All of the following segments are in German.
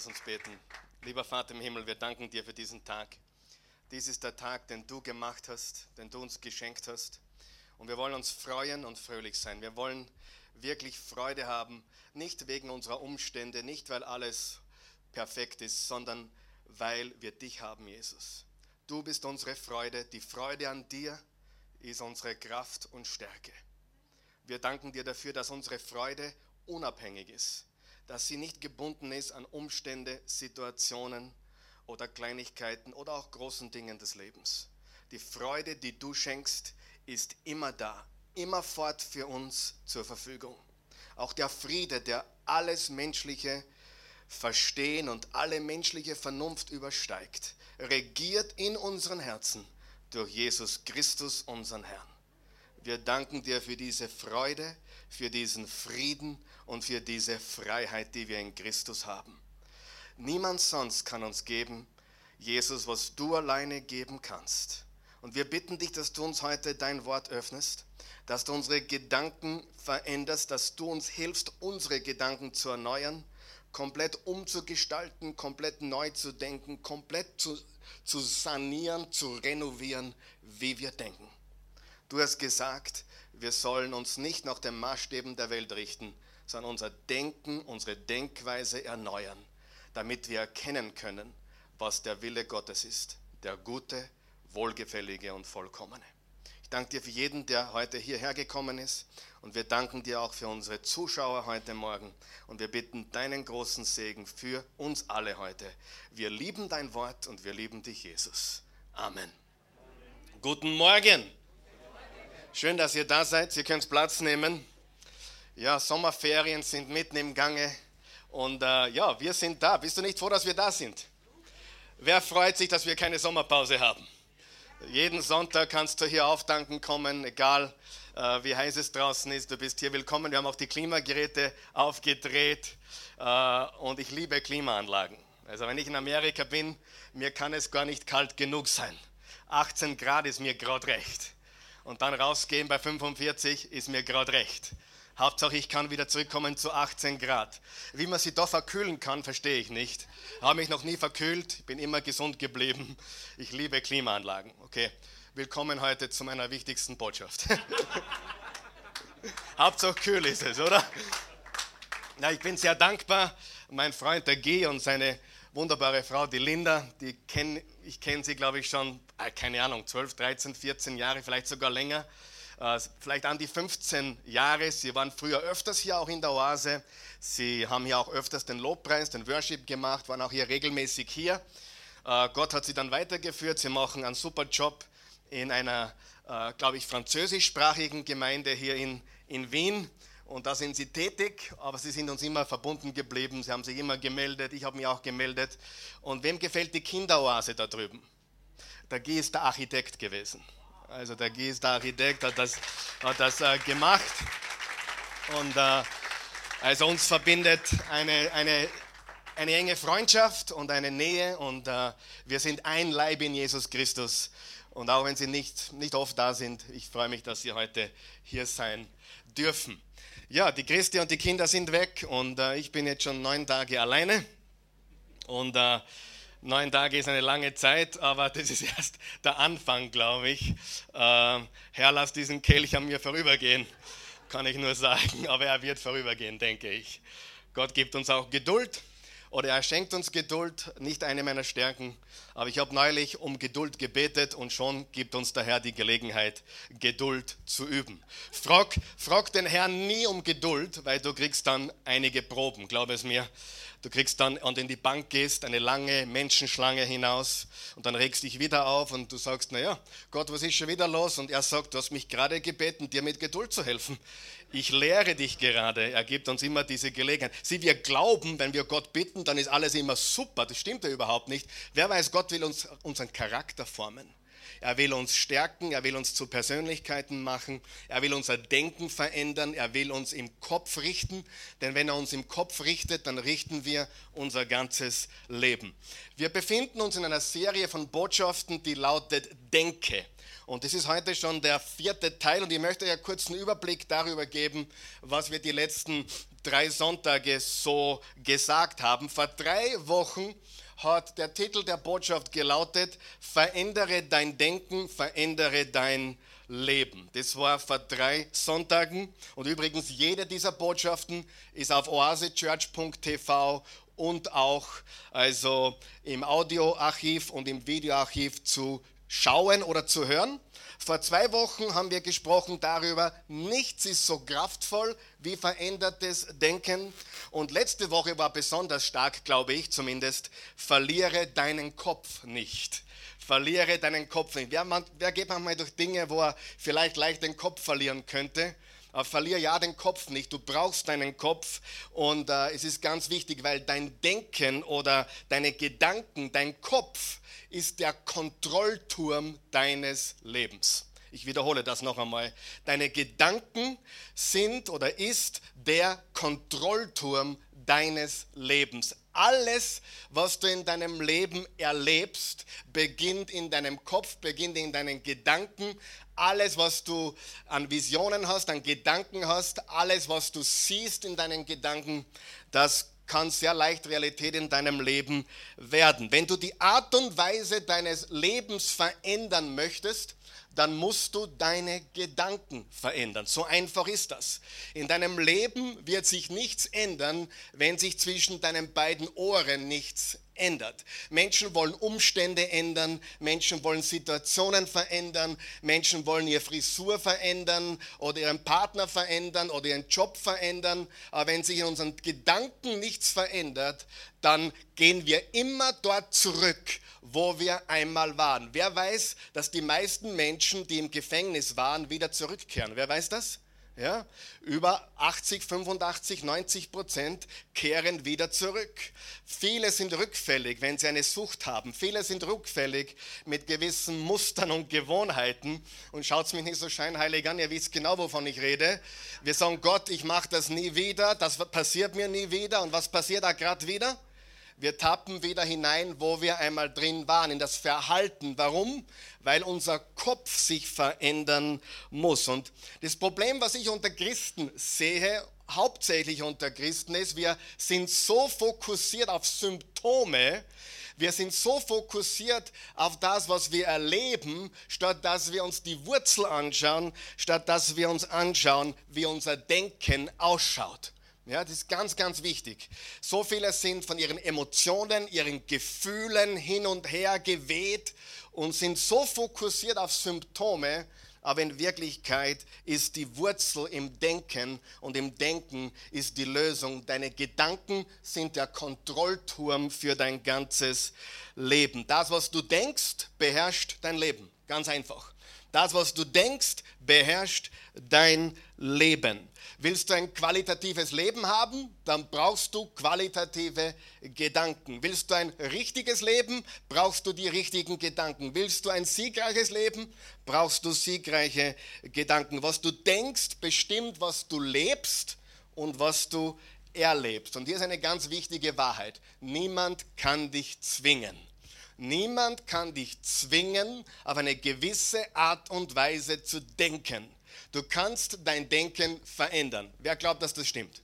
Lass uns beten. Lieber Vater im Himmel, wir danken dir für diesen Tag. Dies ist der Tag, den du gemacht hast, den du uns geschenkt hast. Und wir wollen uns freuen und fröhlich sein. Wir wollen wirklich Freude haben, nicht wegen unserer Umstände, nicht weil alles perfekt ist, sondern weil wir dich haben, Jesus. Du bist unsere Freude. Die Freude an dir ist unsere Kraft und Stärke. Wir danken dir dafür, dass unsere Freude unabhängig ist dass sie nicht gebunden ist an Umstände, Situationen oder Kleinigkeiten oder auch großen Dingen des Lebens. Die Freude, die du schenkst, ist immer da, immerfort für uns zur Verfügung. Auch der Friede, der alles menschliche Verstehen und alle menschliche Vernunft übersteigt, regiert in unseren Herzen durch Jesus Christus, unseren Herrn. Wir danken dir für diese Freude, für diesen Frieden und für diese Freiheit, die wir in Christus haben. Niemand sonst kann uns geben, Jesus, was du alleine geben kannst. Und wir bitten dich, dass du uns heute dein Wort öffnest, dass du unsere Gedanken veränderst, dass du uns hilfst, unsere Gedanken zu erneuern, komplett umzugestalten, komplett neu zu denken, komplett zu, zu sanieren, zu renovieren, wie wir denken. Du hast gesagt, wir sollen uns nicht nach den Maßstäben der Welt richten, sondern unser Denken, unsere Denkweise erneuern, damit wir erkennen können, was der Wille Gottes ist, der gute, wohlgefällige und vollkommene. Ich danke dir für jeden, der heute hierher gekommen ist und wir danken dir auch für unsere Zuschauer heute Morgen und wir bitten deinen großen Segen für uns alle heute. Wir lieben dein Wort und wir lieben dich, Jesus. Amen. Guten Morgen. Schön, dass ihr da seid. Ihr könnt Platz nehmen. Ja, Sommerferien sind mitten im Gange und äh, ja, wir sind da. Bist du nicht froh, dass wir da sind? Wer freut sich, dass wir keine Sommerpause haben? Jeden Sonntag kannst du hier auftanken kommen, egal äh, wie heiß es draußen ist. Du bist hier willkommen. Wir haben auch die Klimageräte aufgedreht äh, und ich liebe Klimaanlagen. Also wenn ich in Amerika bin, mir kann es gar nicht kalt genug sein. 18 Grad ist mir gerade recht. Und dann rausgehen bei 45 ist mir gerade recht. Hauptsache, ich kann wieder zurückkommen zu 18 Grad. Wie man sie da verkühlen kann, verstehe ich nicht. Habe mich noch nie verkühlt, bin immer gesund geblieben. Ich liebe Klimaanlagen. Okay, willkommen heute zu meiner wichtigsten Botschaft. Hauptsache kühl ist es, oder? Ja, ich bin sehr dankbar. Mein Freund der G und seine wunderbare Frau, die Linda, die kenn, ich kenne sie, glaube ich, schon, äh, keine Ahnung, 12, 13, 14 Jahre, vielleicht sogar länger. Äh, vielleicht an die 15 Jahre. Sie waren früher öfters hier auch in der Oase. Sie haben hier auch öfters den Lobpreis, den Worship gemacht, waren auch hier regelmäßig hier. Äh, Gott hat sie dann weitergeführt. Sie machen einen super Job in einer, glaube ich, französischsprachigen Gemeinde hier in, in Wien. Und da sind sie tätig, aber sie sind uns immer verbunden geblieben. Sie haben sich immer gemeldet, ich habe mich auch gemeldet. Und wem gefällt die Kinderoase da drüben? Der G ist der Architekt gewesen. Also der G ist der Architekt, hat das, hat das äh, gemacht. Und äh, also uns verbindet eine, eine, eine enge Freundschaft und eine Nähe und äh, wir sind ein Leib in Jesus Christus. Und auch wenn Sie nicht, nicht oft da sind, ich freue mich, dass Sie heute hier sein dürfen. Ja, die Christi und die Kinder sind weg und äh, ich bin jetzt schon neun Tage alleine. Und äh, Neun Tage ist eine lange Zeit, aber das ist erst der Anfang, glaube ich. Äh, Herr, lass diesen Kelch an mir vorübergehen, kann ich nur sagen. Aber er wird vorübergehen, denke ich. Gott gibt uns auch Geduld oder er schenkt uns Geduld, nicht eine meiner Stärken. Aber ich habe neulich um Geduld gebetet und schon gibt uns der Herr die Gelegenheit, Geduld zu üben. Frag, frag den Herrn nie um Geduld, weil du kriegst dann einige Proben, glaube es mir. Du kriegst dann, und in die Bank gehst, eine lange Menschenschlange hinaus und dann regst dich wieder auf und du sagst, naja, Gott, was ist schon wieder los? Und er sagt, du hast mich gerade gebeten, dir mit Geduld zu helfen. Ich lehre dich gerade. Er gibt uns immer diese Gelegenheit. Sieh, wir glauben, wenn wir Gott bitten, dann ist alles immer super. Das stimmt ja überhaupt nicht. Wer weiß, Gott will uns unseren Charakter formen. Er will uns stärken, er will uns zu Persönlichkeiten machen, er will unser Denken verändern, er will uns im Kopf richten, denn wenn er uns im Kopf richtet, dann richten wir unser ganzes Leben. Wir befinden uns in einer Serie von Botschaften, die lautet Denke. Und das ist heute schon der vierte Teil und ich möchte ja kurz einen Überblick darüber geben, was wir die letzten drei Sonntage so gesagt haben. Vor drei Wochen hat der Titel der Botschaft gelautet, verändere dein Denken, verändere dein Leben. Das war vor drei Sonntagen und übrigens jede dieser Botschaften ist auf oasechurch.tv und auch also im Audioarchiv und im Videoarchiv zu schauen oder zu hören. Vor zwei Wochen haben wir gesprochen darüber, nichts ist so kraftvoll wie verändertes Denken. Und letzte Woche war besonders stark, glaube ich zumindest, verliere deinen Kopf nicht. Verliere deinen Kopf nicht. Wer, man, wer geht manchmal durch Dinge, wo er vielleicht leicht den Kopf verlieren könnte? Aber verliere ja den Kopf nicht. Du brauchst deinen Kopf und äh, es ist ganz wichtig, weil dein Denken oder deine Gedanken, dein Kopf ist der Kontrollturm deines Lebens. Ich wiederhole das noch einmal. Deine Gedanken sind oder ist der Kontrollturm deines Lebens. Alles, was du in deinem Leben erlebst, beginnt in deinem Kopf, beginnt in deinen Gedanken. Alles, was du an Visionen hast, an Gedanken hast, alles, was du siehst in deinen Gedanken, das kann sehr leicht Realität in deinem Leben werden. Wenn du die Art und Weise deines Lebens verändern möchtest, dann musst du deine Gedanken verändern. So einfach ist das. In deinem Leben wird sich nichts ändern, wenn sich zwischen deinen beiden Ohren nichts ändert. Menschen wollen Umstände ändern, Menschen wollen Situationen verändern, Menschen wollen ihre Frisur verändern oder ihren Partner verändern oder ihren Job verändern. Aber wenn sich in unseren Gedanken nichts verändert, dann gehen wir immer dort zurück, wo wir einmal waren. Wer weiß, dass die meisten Menschen, die im Gefängnis waren, wieder zurückkehren? Wer weiß das? Ja, über 80, 85, 90 Prozent kehren wieder zurück. Viele sind rückfällig, wenn sie eine Sucht haben. Viele sind rückfällig mit gewissen Mustern und Gewohnheiten. Und schaut mich nicht so scheinheilig an, ihr wisst genau, wovon ich rede. Wir sagen, Gott, ich mache das nie wieder, das passiert mir nie wieder. Und was passiert da gerade wieder? Wir tappen wieder hinein, wo wir einmal drin waren, in das Verhalten. Warum? Weil unser Kopf sich verändern muss. Und das Problem, was ich unter Christen sehe, hauptsächlich unter Christen, ist, wir sind so fokussiert auf Symptome, wir sind so fokussiert auf das, was wir erleben, statt dass wir uns die Wurzel anschauen, statt dass wir uns anschauen, wie unser Denken ausschaut. Ja, das ist ganz, ganz wichtig. So viele sind von ihren Emotionen, ihren Gefühlen hin und her geweht und sind so fokussiert auf Symptome, aber in Wirklichkeit ist die Wurzel im Denken und im Denken ist die Lösung. Deine Gedanken sind der Kontrollturm für dein ganzes Leben. Das, was du denkst, beherrscht dein Leben. Ganz einfach. Das, was du denkst, beherrscht dein Leben. Willst du ein qualitatives Leben haben, dann brauchst du qualitative Gedanken. Willst du ein richtiges Leben, brauchst du die richtigen Gedanken. Willst du ein siegreiches Leben, brauchst du siegreiche Gedanken. Was du denkst, bestimmt, was du lebst und was du erlebst. Und hier ist eine ganz wichtige Wahrheit. Niemand kann dich zwingen. Niemand kann dich zwingen, auf eine gewisse Art und Weise zu denken. Du kannst dein Denken verändern. Wer glaubt, dass das stimmt?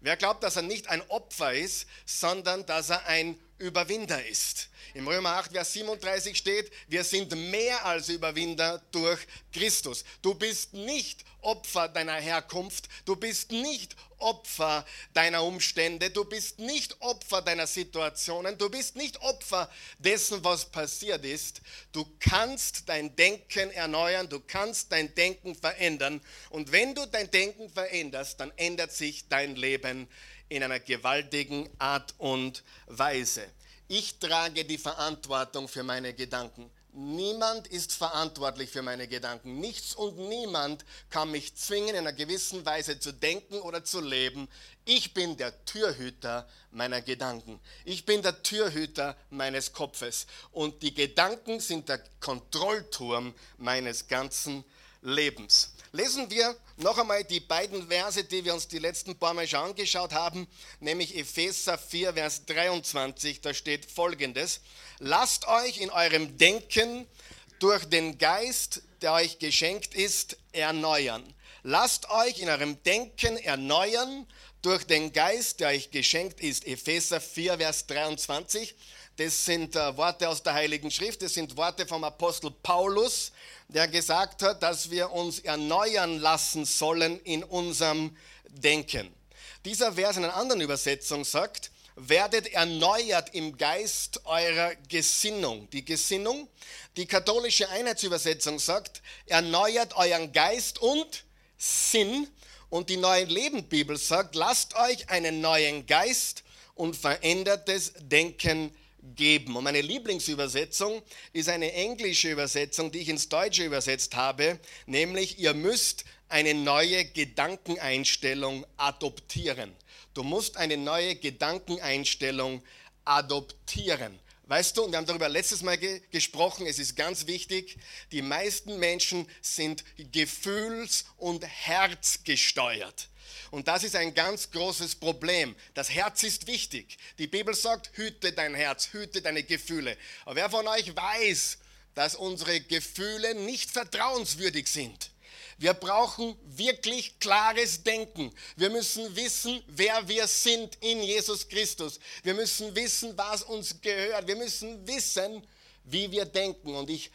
Wer glaubt, dass er nicht ein Opfer ist, sondern dass er ein Überwinder ist? Im Römer 8, Vers 37 steht, wir sind mehr als Überwinder durch Christus. Du bist nicht Opfer deiner Herkunft, du bist nicht Opfer deiner Umstände, du bist nicht Opfer deiner Situationen, du bist nicht Opfer dessen, was passiert ist. Du kannst dein Denken erneuern, du kannst dein Denken verändern und wenn du dein Denken veränderst, dann ändert sich dein Leben in einer gewaltigen Art und Weise. Ich trage die Verantwortung für meine Gedanken. Niemand ist verantwortlich für meine Gedanken. Nichts und niemand kann mich zwingen, in einer gewissen Weise zu denken oder zu leben. Ich bin der Türhüter meiner Gedanken. Ich bin der Türhüter meines Kopfes. Und die Gedanken sind der Kontrollturm meines ganzen Lebens. Lesen wir noch einmal die beiden Verse, die wir uns die letzten paar Mal schon angeschaut haben, nämlich Epheser 4, Vers 23. Da steht folgendes lasst euch in eurem Denken durch den Geist, der euch geschenkt ist, erneuern. Lasst euch in eurem Denken erneuern durch den Geist, der euch geschenkt ist. Epheser 4, Vers 23. Das sind äh, Worte aus der Heiligen Schrift, das sind Worte vom Apostel Paulus, der gesagt hat, dass wir uns erneuern lassen sollen in unserem Denken. Dieser Vers in einer anderen Übersetzung sagt, werdet erneuert im Geist eurer Gesinnung. Die Gesinnung, die katholische Einheitsübersetzung sagt, erneuert euren Geist und Sinn. Und die neue Lebenbibel sagt, lasst euch einen neuen Geist und verändertes Denken geben. Und meine Lieblingsübersetzung ist eine englische Übersetzung, die ich ins Deutsche übersetzt habe, nämlich ihr müsst eine neue Gedankeneinstellung adoptieren. Du musst eine neue Gedankeneinstellung adoptieren. Weißt du, und wir haben darüber letztes Mal ge gesprochen, es ist ganz wichtig, die meisten Menschen sind gefühls- und herzgesteuert. Und das ist ein ganz großes Problem. Das Herz ist wichtig. Die Bibel sagt, hüte dein Herz, hüte deine Gefühle. Aber wer von euch weiß, dass unsere Gefühle nicht vertrauenswürdig sind? Wir brauchen wirklich klares Denken. Wir müssen wissen, wer wir sind in Jesus Christus. Wir müssen wissen, was uns gehört. Wir müssen wissen, wie wir denken. Und ich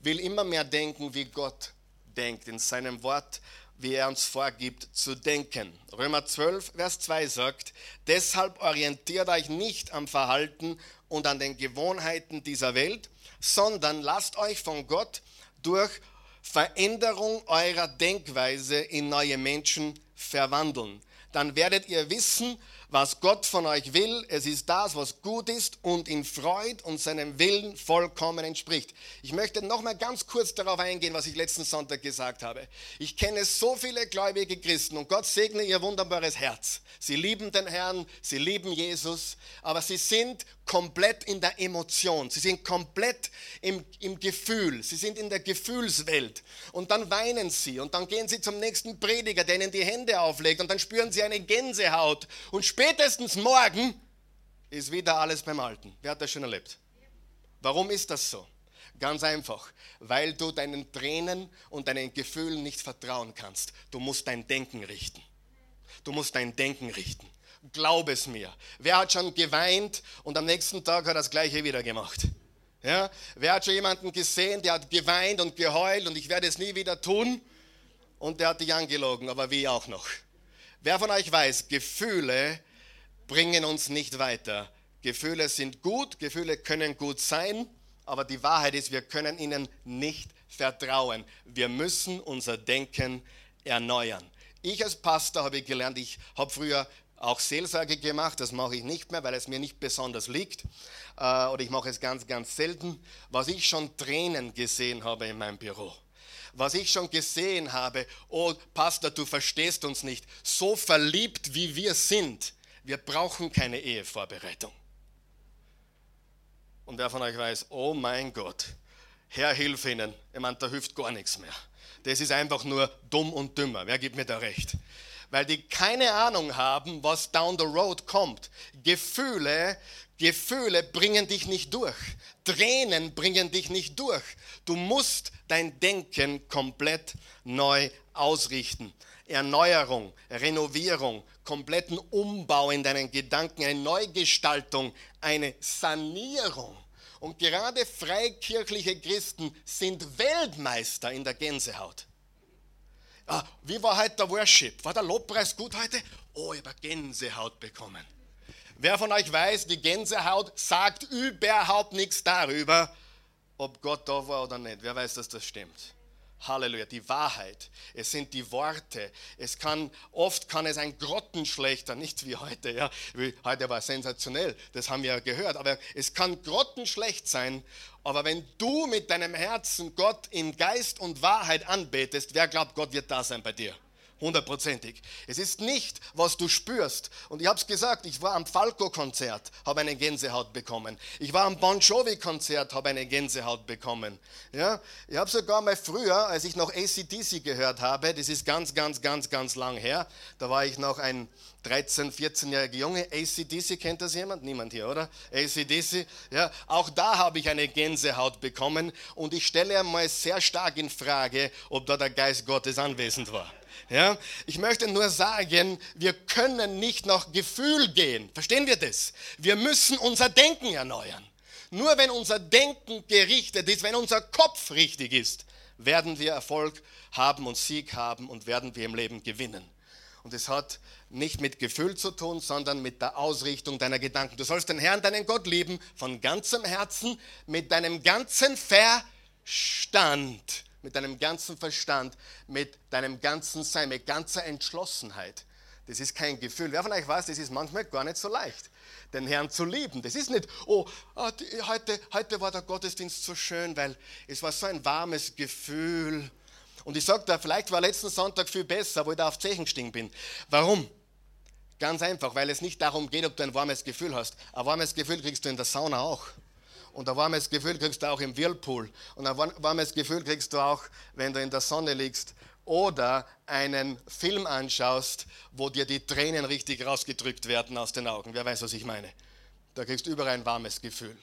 will immer mehr denken, wie Gott denkt in seinem Wort wie er uns vorgibt zu denken. Römer 12, Vers 2 sagt, deshalb orientiert euch nicht am Verhalten und an den Gewohnheiten dieser Welt, sondern lasst euch von Gott durch Veränderung eurer Denkweise in neue Menschen verwandeln. Dann werdet ihr wissen, was Gott von euch will. Es ist das, was gut ist und in Freud und seinem Willen vollkommen entspricht. Ich möchte noch mal ganz kurz darauf eingehen, was ich letzten Sonntag gesagt habe. Ich kenne so viele gläubige Christen und Gott segne ihr wunderbares Herz. Sie lieben den Herrn, sie lieben Jesus, aber sie sind komplett in der Emotion, sie sind komplett im, im Gefühl, sie sind in der Gefühlswelt. Und dann weinen sie und dann gehen sie zum nächsten Prediger, der ihnen die Hände auflegt und dann spüren sie eine Gänsehaut. Und spätestens morgen ist wieder alles beim Alten. Wer hat das schon erlebt? Warum ist das so? Ganz einfach, weil du deinen Tränen und deinen Gefühlen nicht vertrauen kannst. Du musst dein Denken richten. Du musst dein Denken richten. Glaub es mir. Wer hat schon geweint und am nächsten Tag hat das gleiche wieder gemacht? Ja? Wer hat schon jemanden gesehen, der hat geweint und geheult und ich werde es nie wieder tun? Und der hat dich angelogen, aber wie auch noch. Wer von euch weiß, Gefühle bringen uns nicht weiter. Gefühle sind gut, Gefühle können gut sein, aber die Wahrheit ist, wir können ihnen nicht vertrauen. Wir müssen unser Denken erneuern. Ich als Pastor habe gelernt, ich habe früher auch Seelsorge gemacht, das mache ich nicht mehr, weil es mir nicht besonders liegt. Äh, oder ich mache es ganz, ganz selten. Was ich schon Tränen gesehen habe in meinem Büro. Was ich schon gesehen habe, oh Pastor, du verstehst uns nicht. So verliebt wie wir sind, wir brauchen keine Ehevorbereitung. Und wer von euch weiß, oh mein Gott, Herr, hilf ihnen. Ich meine, da hilft gar nichts mehr. Das ist einfach nur dumm und dümmer. Wer gibt mir da recht? Weil die keine Ahnung haben, was down the road kommt. Gefühle, Gefühle bringen dich nicht durch. Tränen bringen dich nicht durch. Du musst dein Denken komplett neu ausrichten. Erneuerung, Renovierung, kompletten Umbau in deinen Gedanken, eine Neugestaltung, eine Sanierung. Und gerade freikirchliche Christen sind Weltmeister in der Gänsehaut. Ah, wie war heute der Worship? War der Lobpreis gut heute? Oh, ich habe Gänsehaut bekommen. Wer von euch weiß, die Gänsehaut sagt überhaupt nichts darüber, ob Gott da war oder nicht. Wer weiß, dass das stimmt? Halleluja, die Wahrheit. Es sind die Worte. Es kann, oft kann es ein grottenschlechter, nicht wie heute, ja. Heute war sensationell, das haben wir ja gehört, aber es kann grottenschlecht sein. Aber wenn du mit deinem Herzen Gott in Geist und Wahrheit anbetest, wer glaubt, Gott wird da sein bei dir? Hundertprozentig. Es ist nicht, was du spürst. Und ich habe es gesagt, ich war am Falco-Konzert, habe eine Gänsehaut bekommen. Ich war am Bon Jovi-Konzert, habe eine Gänsehaut bekommen. Ja? Ich habe sogar mal früher, als ich noch ACDC gehört habe, das ist ganz, ganz, ganz, ganz lang her, da war ich noch ein 13-, 14-jähriger Junge. ACDC, kennt das jemand? Niemand hier, oder? ACDC, ja. Auch da habe ich eine Gänsehaut bekommen und ich stelle einmal sehr stark in Frage, ob da der Geist Gottes anwesend war. Ja, ich möchte nur sagen, wir können nicht nach Gefühl gehen. Verstehen wir das? Wir müssen unser Denken erneuern. Nur wenn unser Denken gerichtet ist, wenn unser Kopf richtig ist, werden wir Erfolg haben und Sieg haben und werden wir im Leben gewinnen. Und es hat nicht mit Gefühl zu tun, sondern mit der Ausrichtung deiner Gedanken. Du sollst den Herrn, deinen Gott lieben, von ganzem Herzen, mit deinem ganzen Verstand mit deinem ganzen Verstand, mit deinem ganzen Sein, mit ganzer Entschlossenheit. Das ist kein Gefühl. Wer von euch weiß, das ist manchmal gar nicht so leicht, den Herrn zu lieben. Das ist nicht, oh, ah, heute, heute war der Gottesdienst so schön, weil es war so ein warmes Gefühl. Und ich sage da, vielleicht war letzten Sonntag viel besser, wo ich da auf Zechen gestiegen bin. Warum? Ganz einfach, weil es nicht darum geht, ob du ein warmes Gefühl hast. Ein warmes Gefühl kriegst du in der Sauna auch. Und ein warmes Gefühl kriegst du auch im Whirlpool. Und ein warmes Gefühl kriegst du auch, wenn du in der Sonne liegst oder einen Film anschaust, wo dir die Tränen richtig rausgedrückt werden aus den Augen. Wer weiß, was ich meine? Da kriegst du überall ein warmes Gefühl.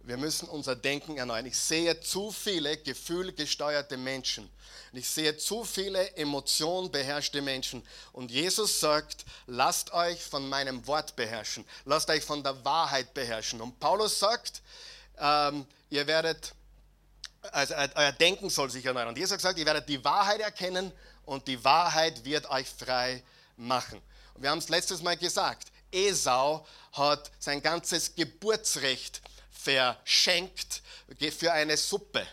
Wir müssen unser Denken erneuern. Ich sehe zu viele gefühlgesteuerte Menschen. Ich sehe zu viele emotionbeherrschte Menschen. Und Jesus sagt, lasst euch von meinem Wort beherrschen. Lasst euch von der Wahrheit beherrschen. Und Paulus sagt, ähm, ihr werdet, also euer Denken soll sich erneuern. Und Jesus hat gesagt, ihr werdet die Wahrheit erkennen und die Wahrheit wird euch frei machen. Und wir haben es letztes Mal gesagt, Esau hat sein ganzes Geburtsrecht verschenkt für eine Suppe.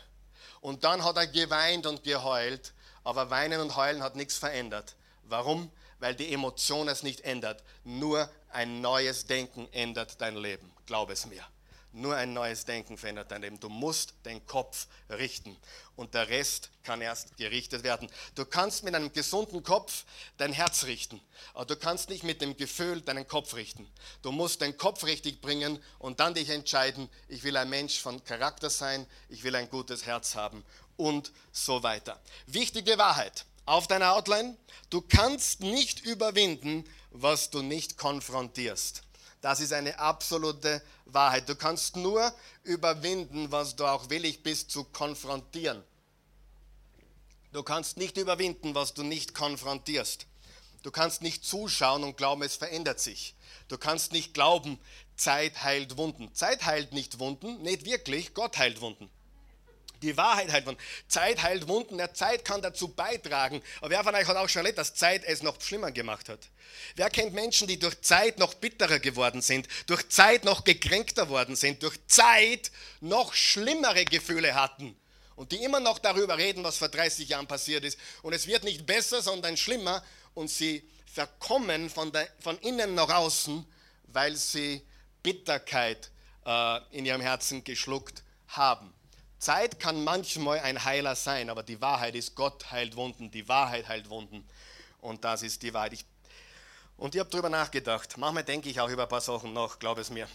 Und dann hat er geweint und geheult, aber Weinen und Heulen hat nichts verändert. Warum? Weil die Emotion es nicht ändert. Nur ein neues Denken ändert dein Leben. Glaub es mir. Nur ein neues Denken verändert dein Leben. Du musst den Kopf richten und der Rest kann erst gerichtet werden. Du kannst mit einem gesunden Kopf dein Herz richten, aber du kannst nicht mit dem Gefühl deinen Kopf richten. Du musst den Kopf richtig bringen und dann dich entscheiden, ich will ein Mensch von Charakter sein, ich will ein gutes Herz haben und so weiter. Wichtige Wahrheit auf deiner Outline, du kannst nicht überwinden, was du nicht konfrontierst. Das ist eine absolute Wahrheit. Du kannst nur überwinden, was du auch willig bist zu konfrontieren. Du kannst nicht überwinden, was du nicht konfrontierst. Du kannst nicht zuschauen und glauben, es verändert sich. Du kannst nicht glauben, Zeit heilt Wunden. Zeit heilt nicht Wunden, nicht wirklich, Gott heilt Wunden. Die Wahrheit heilt Wunden. Zeit heilt Wunden. Der Zeit kann dazu beitragen. Aber wer von euch hat auch schon erlebt, dass Zeit es noch schlimmer gemacht hat? Wer kennt Menschen, die durch Zeit noch bitterer geworden sind, durch Zeit noch gekränkter worden sind, durch Zeit noch schlimmere Gefühle hatten und die immer noch darüber reden, was vor 30 Jahren passiert ist. Und es wird nicht besser, sondern schlimmer und sie verkommen von, der, von innen nach außen, weil sie Bitterkeit äh, in ihrem Herzen geschluckt haben. Zeit kann manchmal ein Heiler sein, aber die Wahrheit ist, Gott heilt Wunden, die Wahrheit heilt Wunden. Und das ist die Wahrheit. Ich, und ich habe darüber nachgedacht. Manchmal denke ich auch über ein paar Sachen nach, glaube es mir.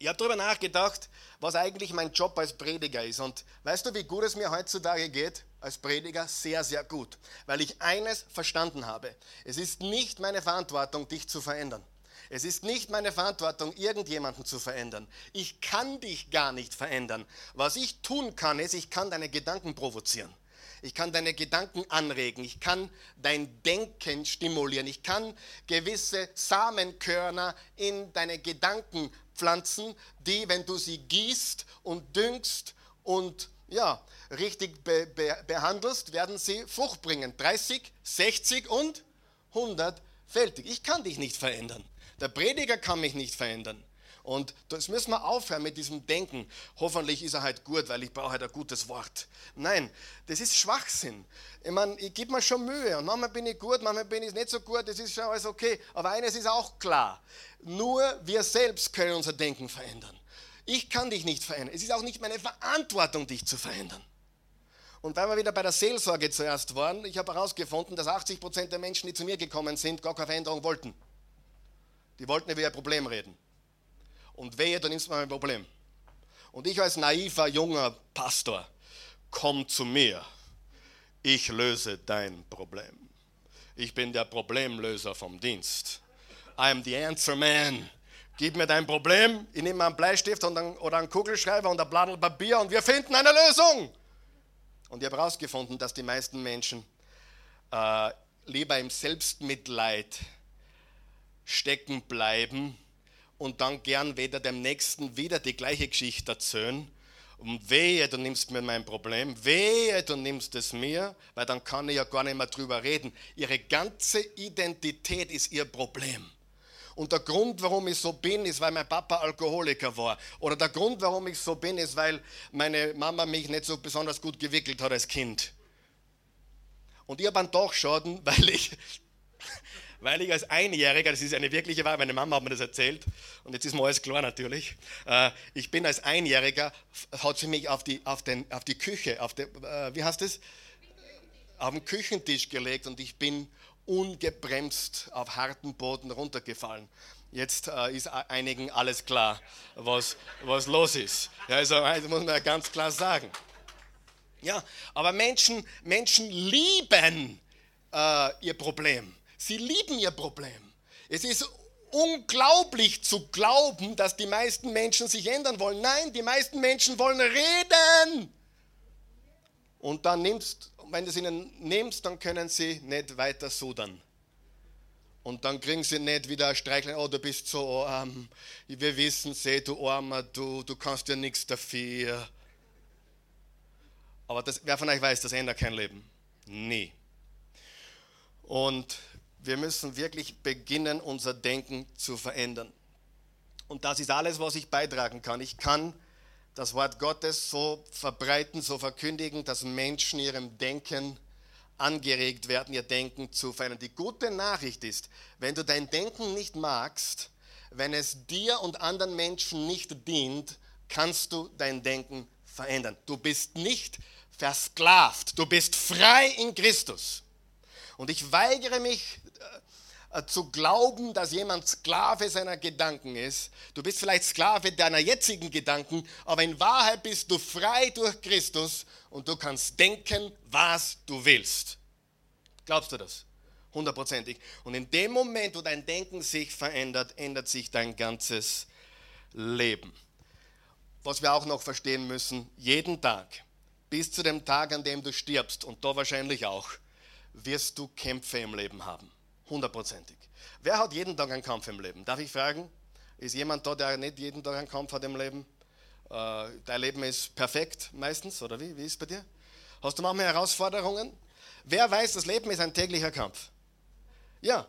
Ich habe darüber nachgedacht, was eigentlich mein Job als Prediger ist. Und weißt du, wie gut es mir heutzutage geht als Prediger? Sehr, sehr gut. Weil ich eines verstanden habe. Es ist nicht meine Verantwortung, dich zu verändern. Es ist nicht meine Verantwortung, irgendjemanden zu verändern. Ich kann dich gar nicht verändern. Was ich tun kann, ist, ich kann deine Gedanken provozieren. Ich kann deine Gedanken anregen. Ich kann dein Denken stimulieren. Ich kann gewisse Samenkörner in deine Gedanken pflanzen, die, wenn du sie gießt und düngst und ja, richtig be be behandelst, werden sie Frucht bringen. 30, 60 und 100 fältig. Ich kann dich nicht verändern. Der Prediger kann mich nicht verändern. Und das müssen wir aufhören mit diesem Denken. Hoffentlich ist er halt gut, weil ich brauche halt ein gutes Wort. Nein, das ist Schwachsinn. Ich meine, ich gebe mir schon Mühe und manchmal bin ich gut, manchmal bin ich nicht so gut, das ist schon alles okay. Aber eines ist auch klar, nur wir selbst können unser Denken verändern. Ich kann dich nicht verändern. Es ist auch nicht meine Verantwortung, dich zu verändern. Und weil wir wieder bei der Seelsorge zuerst waren, ich habe herausgefunden, dass 80 Prozent der Menschen, die zu mir gekommen sind, gar keine Veränderung wollten. Die wollten über ihr Problem reden. Und wehe, du nimmst mal ein Problem. Und ich als naiver, junger Pastor, komm zu mir. Ich löse dein Problem. Ich bin der Problemlöser vom Dienst. I am the answer man. Gib mir dein Problem, ich nehme einen Bleistift und einen, oder einen Kugelschreiber und ein Blatt Papier und wir finden eine Lösung. Und ich habe herausgefunden, dass die meisten Menschen äh, lieber im Selbstmitleid stecken bleiben und dann gern weder dem Nächsten wieder die gleiche Geschichte erzählen. Und wehe, du nimmst mir mein Problem, wehe, du nimmst es mir, weil dann kann ich ja gar nicht mehr drüber reden. Ihre ganze Identität ist ihr Problem. Und der Grund, warum ich so bin, ist, weil mein Papa Alkoholiker war. Oder der Grund, warum ich so bin, ist, weil meine Mama mich nicht so besonders gut gewickelt hat als Kind. Und ich habe einen Dachschaden, weil ich, weil ich als Einjähriger, das ist eine wirkliche Wahrheit, meine Mama hat mir das erzählt und jetzt ist mir alles klar natürlich. Äh, ich bin als Einjähriger, hat sie mich auf die, auf den, auf die Küche, auf den, äh, wie heißt das? Auf den Küchentisch gelegt und ich bin ungebremst auf harten Boden runtergefallen. Jetzt äh, ist einigen alles klar, was, was los ist. Ja, also, das muss man ganz klar sagen. Ja, aber Menschen, Menschen lieben äh, ihr Problem. Sie lieben ihr Problem. Es ist unglaublich zu glauben, dass die meisten Menschen sich ändern wollen. Nein, die meisten Menschen wollen reden. Und dann nimmst, wenn du es ihnen nimmst, dann können sie nicht weiter sudern. Und dann kriegen sie nicht wieder streicheln, oh, du bist so arm. Wir wissen, seh, du Armer, du, du kannst ja nichts dafür. Aber das, wer von euch weiß, das ändert kein Leben. Nie. Und wir müssen wirklich beginnen, unser Denken zu verändern. Und das ist alles, was ich beitragen kann. Ich kann das Wort Gottes so verbreiten, so verkündigen, dass Menschen ihrem Denken angeregt werden, ihr Denken zu verändern. Die gute Nachricht ist, wenn du dein Denken nicht magst, wenn es dir und anderen Menschen nicht dient, kannst du dein Denken verändern. Du bist nicht versklavt, du bist frei in Christus. Und ich weigere mich zu glauben, dass jemand Sklave seiner Gedanken ist. Du bist vielleicht Sklave deiner jetzigen Gedanken, aber in Wahrheit bist du frei durch Christus und du kannst denken, was du willst. Glaubst du das? Hundertprozentig. Und in dem Moment, wo dein Denken sich verändert, ändert sich dein ganzes Leben. Was wir auch noch verstehen müssen, jeden Tag, bis zu dem Tag, an dem du stirbst, und da wahrscheinlich auch, wirst du Kämpfe im Leben haben. Hundertprozentig. Wer hat jeden Tag einen Kampf im Leben? Darf ich fragen? Ist jemand da, der nicht jeden Tag einen Kampf hat im Leben? Äh, dein Leben ist perfekt meistens, oder wie? Wie ist es bei dir? Hast du manchmal Herausforderungen? Wer weiß, das Leben ist ein täglicher Kampf? Ja.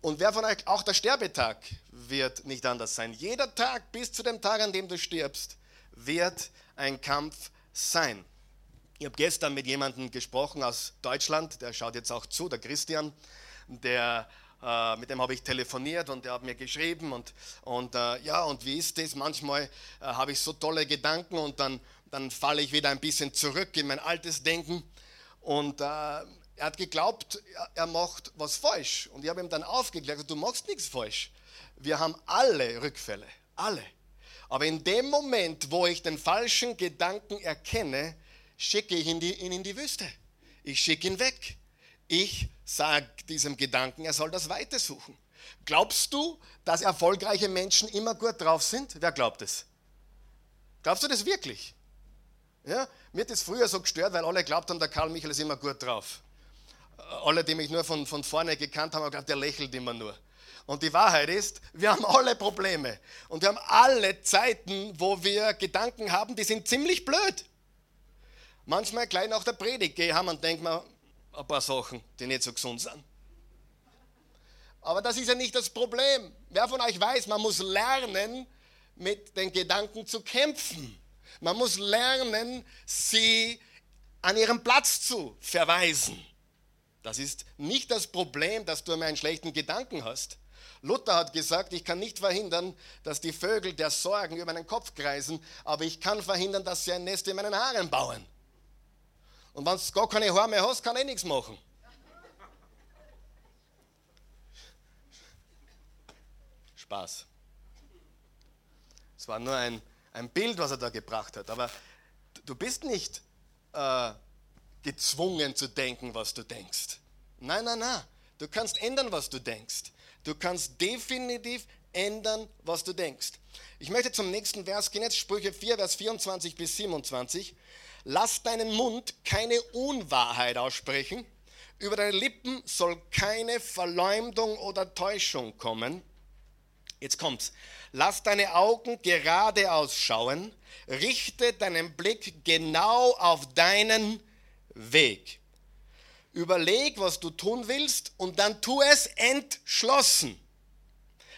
Und wer von euch, auch der Sterbetag wird nicht anders sein. Jeder Tag bis zu dem Tag, an dem du stirbst, wird ein Kampf sein. Ich habe gestern mit jemandem gesprochen aus Deutschland, der schaut jetzt auch zu, der Christian der, äh, mit dem habe ich telefoniert und der hat mir geschrieben und, und äh, ja, und wie ist das? Manchmal äh, habe ich so tolle Gedanken und dann, dann falle ich wieder ein bisschen zurück in mein altes Denken und äh, er hat geglaubt, er macht was falsch. Und ich habe ihm dann aufgeklärt, du machst nichts falsch. Wir haben alle Rückfälle, alle. Aber in dem Moment, wo ich den falschen Gedanken erkenne, schicke ich ihn, die, ihn in die Wüste. Ich schicke ihn weg. Ich sage diesem Gedanken, er soll das Weite suchen. Glaubst du, dass erfolgreiche Menschen immer gut drauf sind? Wer glaubt es? Glaubst du das wirklich? Ja? Mir hat das früher so gestört, weil alle glaubt haben, der Karl Michael ist immer gut drauf. Alle, die mich nur von, von vorne gekannt haben, haben gedacht, der lächelt immer nur. Und die Wahrheit ist, wir haben alle Probleme. Und wir haben alle Zeiten, wo wir Gedanken haben, die sind ziemlich blöd. Manchmal gleich nach der Predigt gehe ich und denke mir, ein paar Sachen, die nicht so gesund sind. Aber das ist ja nicht das Problem. Wer von euch weiß, man muss lernen, mit den Gedanken zu kämpfen. Man muss lernen, sie an ihren Platz zu verweisen. Das ist nicht das Problem, dass du einen schlechten Gedanken hast. Luther hat gesagt, ich kann nicht verhindern, dass die Vögel der Sorgen über meinen Kopf kreisen, aber ich kann verhindern, dass sie ein Nest in meinen Haaren bauen. Und wenn du gar keine Haare mehr hast, kann ich nichts machen. Spaß. Es war nur ein, ein Bild, was er da gebracht hat. Aber du bist nicht äh, gezwungen zu denken, was du denkst. Nein, nein, nein. Du kannst ändern, was du denkst. Du kannst definitiv ändern, was du denkst. Ich möchte zum nächsten Vers gehen, jetzt Sprüche 4, Vers 24 bis 27. Lass deinen Mund keine Unwahrheit aussprechen. Über deine Lippen soll keine Verleumdung oder Täuschung kommen. Jetzt kommt's. Lass deine Augen geradeaus schauen. Richte deinen Blick genau auf deinen Weg. Überleg, was du tun willst und dann tu es entschlossen.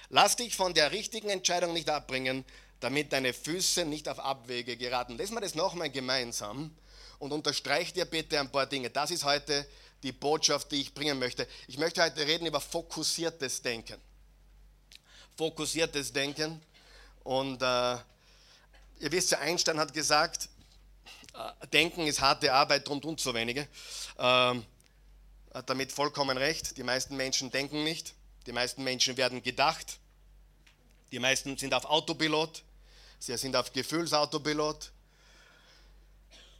Lass dich von der richtigen Entscheidung nicht abbringen, damit deine Füße nicht auf Abwege geraten. Lesen wir das nochmal gemeinsam und unterstreich dir bitte ein paar Dinge. Das ist heute die Botschaft, die ich bringen möchte. Ich möchte heute reden über fokussiertes Denken. Fokussiertes Denken. Und äh, ihr wisst ja, Einstein hat gesagt, äh, Denken ist harte Arbeit, darum tun so wenige. Ähm, hat damit vollkommen recht. Die meisten Menschen denken nicht. Die meisten Menschen werden gedacht. Die meisten sind auf Autopilot, sie sind auf Gefühlsautopilot.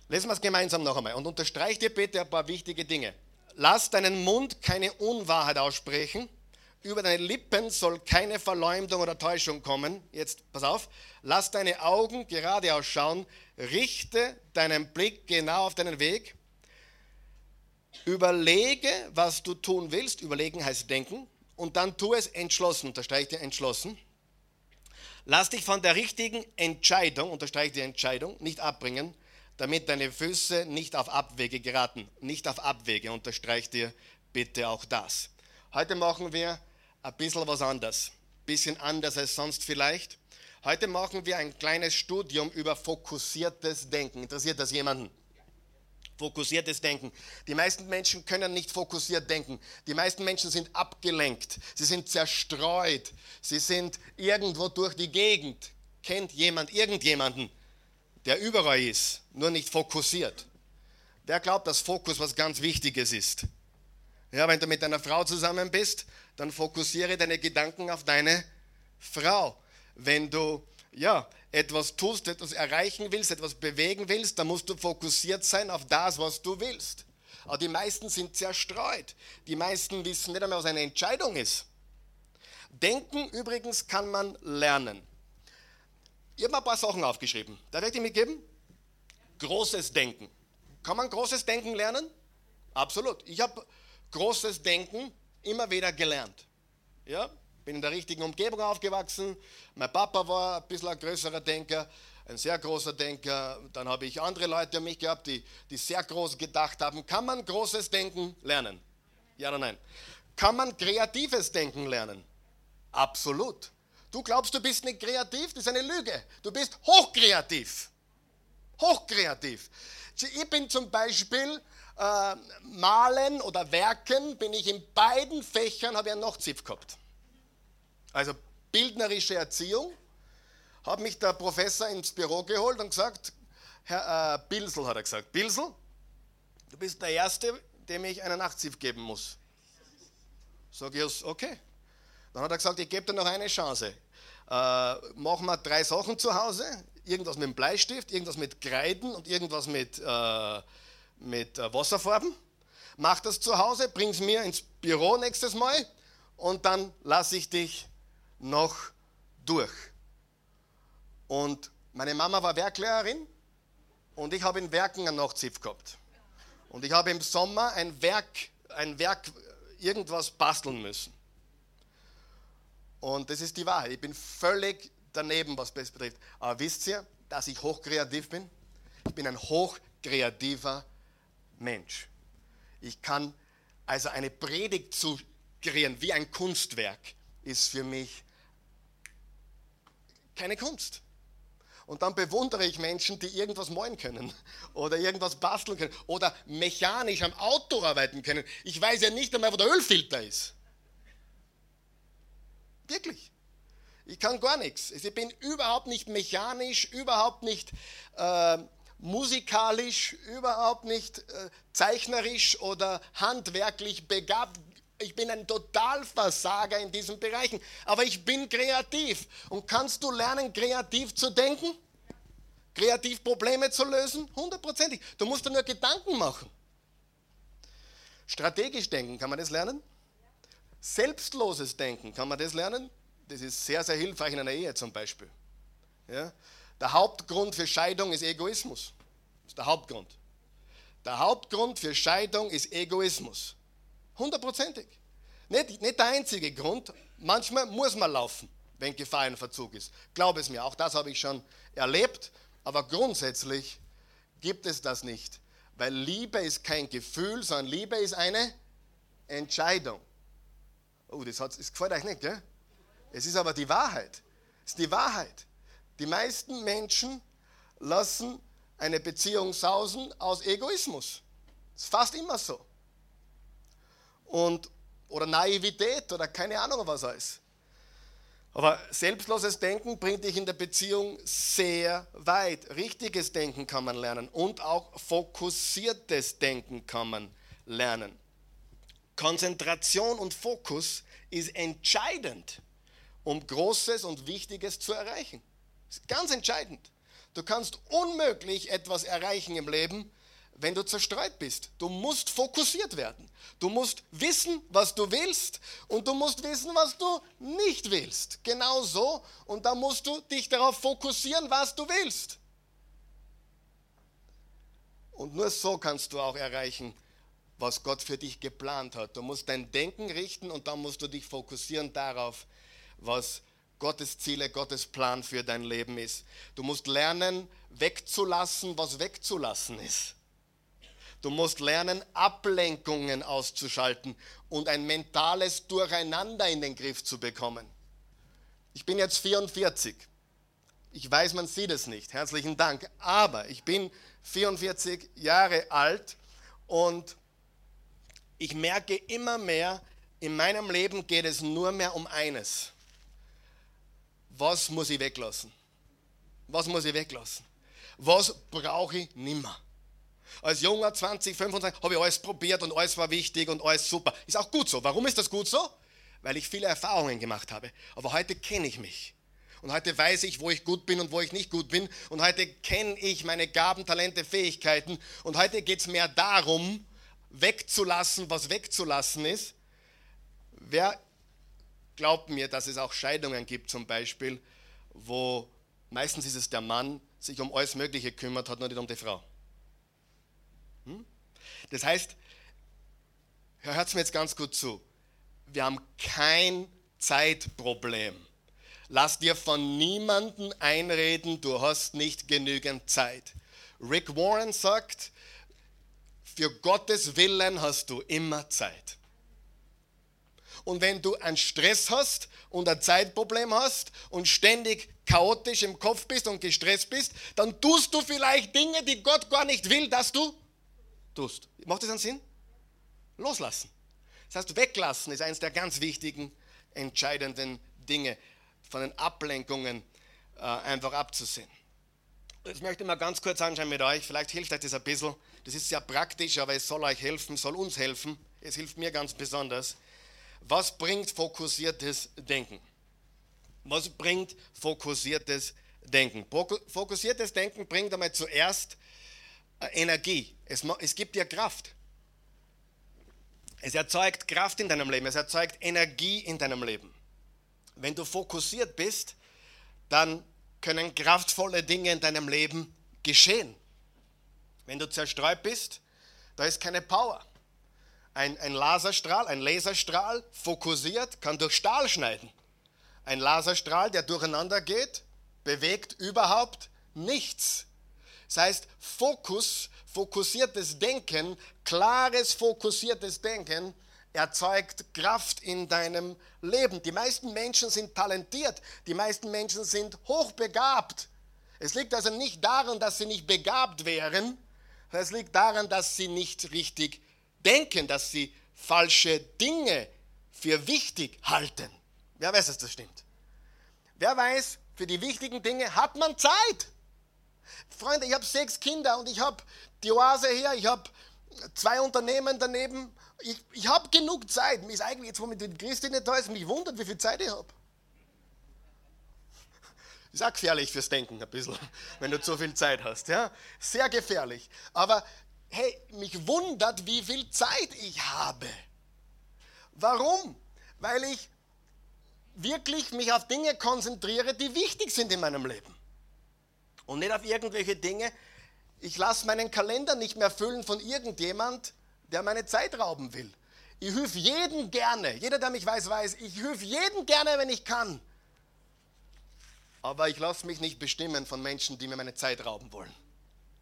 Lesen wir es gemeinsam noch einmal und unterstreicht dir bitte ein paar wichtige Dinge. Lass deinen Mund keine Unwahrheit aussprechen. Über deine Lippen soll keine Verleumdung oder Täuschung kommen. Jetzt pass auf. Lass deine Augen geradeaus schauen. Richte deinen Blick genau auf deinen Weg. Überlege, was du tun willst. Überlegen heißt denken. Und dann tu es entschlossen. Unterstreicht dir entschlossen. Lass dich von der richtigen Entscheidung, unterstreiche die Entscheidung, nicht abbringen, damit deine Füße nicht auf Abwege geraten. Nicht auf Abwege, unterstreiche dir bitte auch das. Heute machen wir ein bisschen was anderes. Ein bisschen anders als sonst vielleicht. Heute machen wir ein kleines Studium über fokussiertes Denken. Interessiert das jemanden? Fokussiertes Denken. Die meisten Menschen können nicht fokussiert denken. Die meisten Menschen sind abgelenkt. Sie sind zerstreut. Sie sind irgendwo durch die Gegend. Kennt jemand irgendjemanden, der überall ist, nur nicht fokussiert? Wer glaubt, dass Fokus was ganz Wichtiges ist? Ja, wenn du mit deiner Frau zusammen bist, dann fokussiere deine Gedanken auf deine Frau. Wenn du ja, etwas tust, etwas erreichen willst, etwas bewegen willst, dann musst du fokussiert sein auf das, was du willst. Aber die meisten sind zerstreut. Die meisten wissen nicht einmal, was eine Entscheidung ist. Denken übrigens kann man lernen. Ich habe ein paar Sachen aufgeschrieben. Da werde ich mitgeben. Großes Denken. Kann man großes Denken lernen? Absolut. Ich habe großes Denken immer wieder gelernt. Ja, bin in der richtigen Umgebung aufgewachsen. Mein Papa war ein bisschen ein größerer Denker, ein sehr großer Denker. Dann habe ich andere Leute um mich gehabt, die, die sehr groß gedacht haben. Kann man großes Denken lernen? Ja oder nein? Kann man kreatives Denken lernen? Absolut. Du glaubst, du bist nicht kreativ? Das ist eine Lüge. Du bist hochkreativ. Hochkreativ. Ich bin zum Beispiel äh, Malen oder Werken, bin ich in beiden Fächern, habe ich einen Nachzipf gehabt. Also bildnerische Erziehung, hat mich der Professor ins Büro geholt und gesagt, Herr äh, Bilsel hat er gesagt, Bilsel, du bist der Erste, dem ich einen Nachtsief geben muss. Sag ich, okay. Dann hat er gesagt, ich gebe dir noch eine Chance. Äh, machen wir drei Sachen zu Hause, irgendwas mit dem Bleistift, irgendwas mit Kreiden und irgendwas mit, äh, mit äh, Wasserfarben. Mach das zu Hause, bring es mir ins Büro nächstes Mal und dann lasse ich dich noch durch. Und meine Mama war Werklehrerin und ich habe in Werken einen Nachziff gehabt. Und ich habe im Sommer ein Werk, ein Werk, irgendwas basteln müssen. Und das ist die Wahrheit. Ich bin völlig daneben, was das betrifft. Aber wisst ihr, dass ich hochkreativ bin? Ich bin ein hochkreativer Mensch. Ich kann also eine Predigt zu kreieren, wie ein Kunstwerk, ist für mich keine Kunst. Und dann bewundere ich Menschen, die irgendwas malen können oder irgendwas basteln können oder mechanisch am Auto arbeiten können. Ich weiß ja nicht einmal, wo der Ölfilter ist. Wirklich. Ich kann gar nichts. Ich bin überhaupt nicht mechanisch, überhaupt nicht äh, musikalisch, überhaupt nicht äh, zeichnerisch oder handwerklich begabt. Ich bin ein Totalversager in diesen Bereichen, aber ich bin kreativ. Und kannst du lernen, kreativ zu denken? Kreativ Probleme zu lösen? Hundertprozentig. Du musst dir nur Gedanken machen. Strategisch denken, kann man das lernen? Selbstloses Denken, kann man das lernen? Das ist sehr, sehr hilfreich in einer Ehe zum Beispiel. Ja? Der Hauptgrund für Scheidung ist Egoismus. Das ist der Hauptgrund. Der Hauptgrund für Scheidung ist Egoismus. Hundertprozentig. Nicht, nicht der einzige Grund. Manchmal muss man laufen, wenn Gefahr in Verzug ist. Glaub es mir, auch das habe ich schon erlebt. Aber grundsätzlich gibt es das nicht. Weil Liebe ist kein Gefühl, sondern Liebe ist eine Entscheidung. Oh, das, hat, das gefällt euch nicht, gell? Es ist aber die Wahrheit. Es ist die Wahrheit. Die meisten Menschen lassen eine Beziehung sausen aus Egoismus. Das ist fast immer so. Und, oder Naivität oder keine Ahnung was alles. Aber selbstloses Denken bringt dich in der Beziehung sehr weit. Richtiges Denken kann man lernen und auch fokussiertes Denken kann man lernen. Konzentration und Fokus ist entscheidend, um Großes und Wichtiges zu erreichen. Ist ganz entscheidend. Du kannst unmöglich etwas erreichen im Leben, wenn du zerstreut bist. Du musst fokussiert werden. Du musst wissen, was du willst und du musst wissen, was du nicht willst. Genau so. Und da musst du dich darauf fokussieren, was du willst. Und nur so kannst du auch erreichen, was Gott für dich geplant hat. Du musst dein Denken richten und dann musst du dich fokussieren darauf, was Gottes Ziele, Gottes Plan für dein Leben ist. Du musst lernen, wegzulassen, was wegzulassen ist. Du musst lernen, Ablenkungen auszuschalten und ein mentales Durcheinander in den Griff zu bekommen. Ich bin jetzt 44. Ich weiß, man sieht es nicht. Herzlichen Dank. Aber ich bin 44 Jahre alt und ich merke immer mehr, in meinem Leben geht es nur mehr um eines was muss ich weglassen? Was muss ich weglassen? Was brauche ich nimmer? Als junger 20, 25 habe ich alles probiert und alles war wichtig und alles super. Ist auch gut so. Warum ist das gut so? Weil ich viele Erfahrungen gemacht habe. Aber heute kenne ich mich. Und heute weiß ich, wo ich gut bin und wo ich nicht gut bin. Und heute kenne ich meine Gaben, Talente, Fähigkeiten. Und heute geht es mehr darum, wegzulassen, was wegzulassen ist. Wer glaubt mir, dass es auch Scheidungen gibt zum Beispiel, wo meistens ist es der Mann, sich um alles Mögliche kümmert, hat nur nicht um die Frau. Das heißt, hört mir jetzt ganz gut zu, wir haben kein Zeitproblem. Lass dir von niemandem einreden, du hast nicht genügend Zeit. Rick Warren sagt, für Gottes Willen hast du immer Zeit. Und wenn du einen Stress hast und ein Zeitproblem hast und ständig chaotisch im Kopf bist und gestresst bist, dann tust du vielleicht Dinge, die Gott gar nicht will, dass du tust. Macht das einen Sinn? Loslassen. Das heißt, weglassen ist eines der ganz wichtigen, entscheidenden Dinge, von den Ablenkungen äh, einfach abzusehen. Das möchte ich mal ganz kurz anschauen mit euch. Vielleicht hilft euch das ein bisschen. Das ist sehr praktisch, aber es soll euch helfen, soll uns helfen. Es hilft mir ganz besonders. Was bringt fokussiertes Denken? Was bringt fokussiertes Denken? Fokussiertes Denken bringt einmal zuerst Energie. Es, es gibt dir Kraft. Es erzeugt Kraft in deinem Leben. Es erzeugt Energie in deinem Leben. Wenn du fokussiert bist, dann können kraftvolle Dinge in deinem Leben geschehen. Wenn du zerstreut bist, da ist keine Power. Ein, ein Laserstrahl, ein Laserstrahl fokussiert, kann durch Stahl schneiden. Ein Laserstrahl, der durcheinander geht, bewegt überhaupt nichts. Das heißt, Fokus, fokussiertes Denken, klares, fokussiertes Denken erzeugt Kraft in deinem Leben. Die meisten Menschen sind talentiert, die meisten Menschen sind hochbegabt. Es liegt also nicht daran, dass sie nicht begabt wären, es liegt daran, dass sie nicht richtig denken, dass sie falsche Dinge für wichtig halten. Wer weiß, dass das stimmt? Wer weiß, für die wichtigen Dinge hat man Zeit. Freunde, ich habe sechs Kinder und ich habe die Oase her, ich habe zwei Unternehmen daneben. Ich, ich habe genug Zeit. Mir ist eigentlich jetzt, wo mit die Christi nicht da ist, mich wundert, wie viel Zeit ich habe. Ist auch gefährlich fürs Denken ein bisschen, wenn du zu viel Zeit hast. Ja? Sehr gefährlich. Aber hey, mich wundert, wie viel Zeit ich habe. Warum? Weil ich wirklich mich auf Dinge konzentriere, die wichtig sind in meinem Leben. Und nicht auf irgendwelche Dinge. Ich lasse meinen Kalender nicht mehr füllen von irgendjemand, der meine Zeit rauben will. Ich helfe jedem gerne. Jeder, der mich weiß, weiß, ich helfe jedem gerne, wenn ich kann. Aber ich lasse mich nicht bestimmen von Menschen, die mir meine Zeit rauben wollen.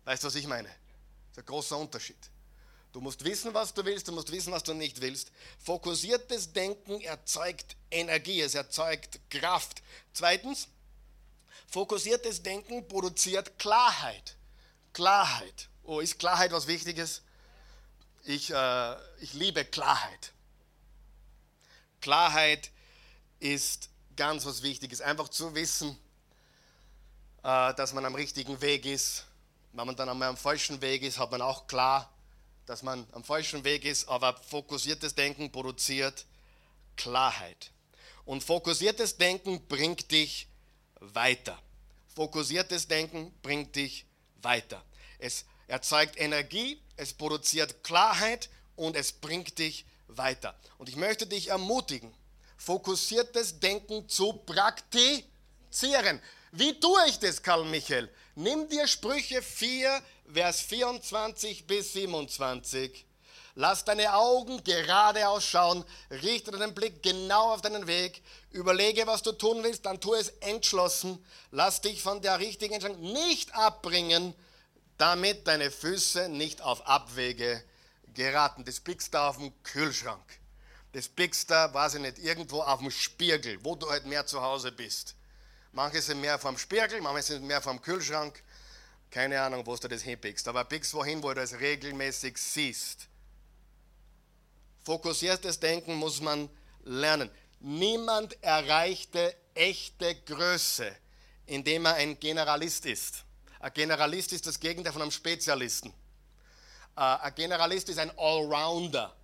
Weißt du, was ich meine? Das ist ein großer Unterschied. Du musst wissen, was du willst, du musst wissen, was du nicht willst. Fokussiertes Denken erzeugt Energie, es erzeugt Kraft. Zweitens, fokussiertes Denken produziert Klarheit. Klarheit. Oh, ist Klarheit was Wichtiges? Ich, äh, ich liebe Klarheit. Klarheit ist ganz was Wichtiges. Einfach zu wissen, äh, dass man am richtigen Weg ist. Wenn man dann einmal am falschen Weg ist, hat man auch klar, dass man am falschen Weg ist, aber fokussiertes Denken produziert Klarheit. Und fokussiertes Denken bringt dich weiter. Fokussiertes Denken bringt dich weiter. Es erzeugt Energie, es produziert Klarheit und es bringt dich weiter. Und ich möchte dich ermutigen, fokussiertes Denken zu praktizieren. Wie tue ich das, Karl Michael? Nimm dir Sprüche 4, Vers 24 bis 27. Lass deine Augen gerade ausschauen, richte deinen Blick genau auf deinen Weg, überlege, was du tun willst, dann tu es entschlossen. Lass dich von der richtigen Entscheidung nicht abbringen, damit deine Füße nicht auf Abwege geraten. Das pickst du auf dem Kühlschrank. Das pickst du, weiß ich nicht, irgendwo auf dem Spiegel, wo du halt mehr zu Hause bist. Manche sind mehr vom Spiegel, manche sind mehr vom Kühlschrank. Keine Ahnung, wo du das hinpickst. Aber pickst wohin, wo du das regelmäßig siehst. Fokussiertes Denken muss man lernen. Niemand erreichte echte Größe, indem er ein Generalist ist. Ein Generalist ist das Gegenteil von einem Spezialisten. Äh, ein Generalist ist ein Allrounder.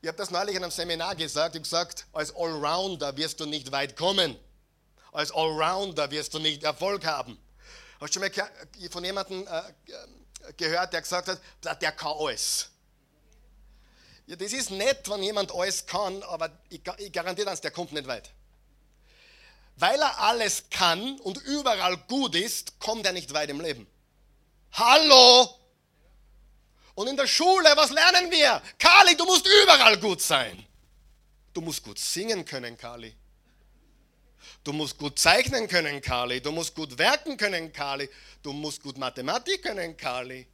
Ich habe das neulich in einem Seminar gesagt. Ich gesagt, als Allrounder wirst du nicht weit kommen als Allrounder wirst du nicht Erfolg haben. Hast du schon mal von jemandem äh, gehört, der gesagt hat, der kann alles? Ja, das ist nett, wenn jemand alles kann, aber ich, ich garantiere das, der kommt nicht weit. Weil er alles kann und überall gut ist, kommt er nicht weit im Leben. Hallo! Und in der Schule, was lernen wir? Kali, du musst überall gut sein. Du musst gut singen können, Kali. Du musst gut zeichnen können, Kali. Du musst gut werken können, Kali. Du musst gut Mathematik können, Kali.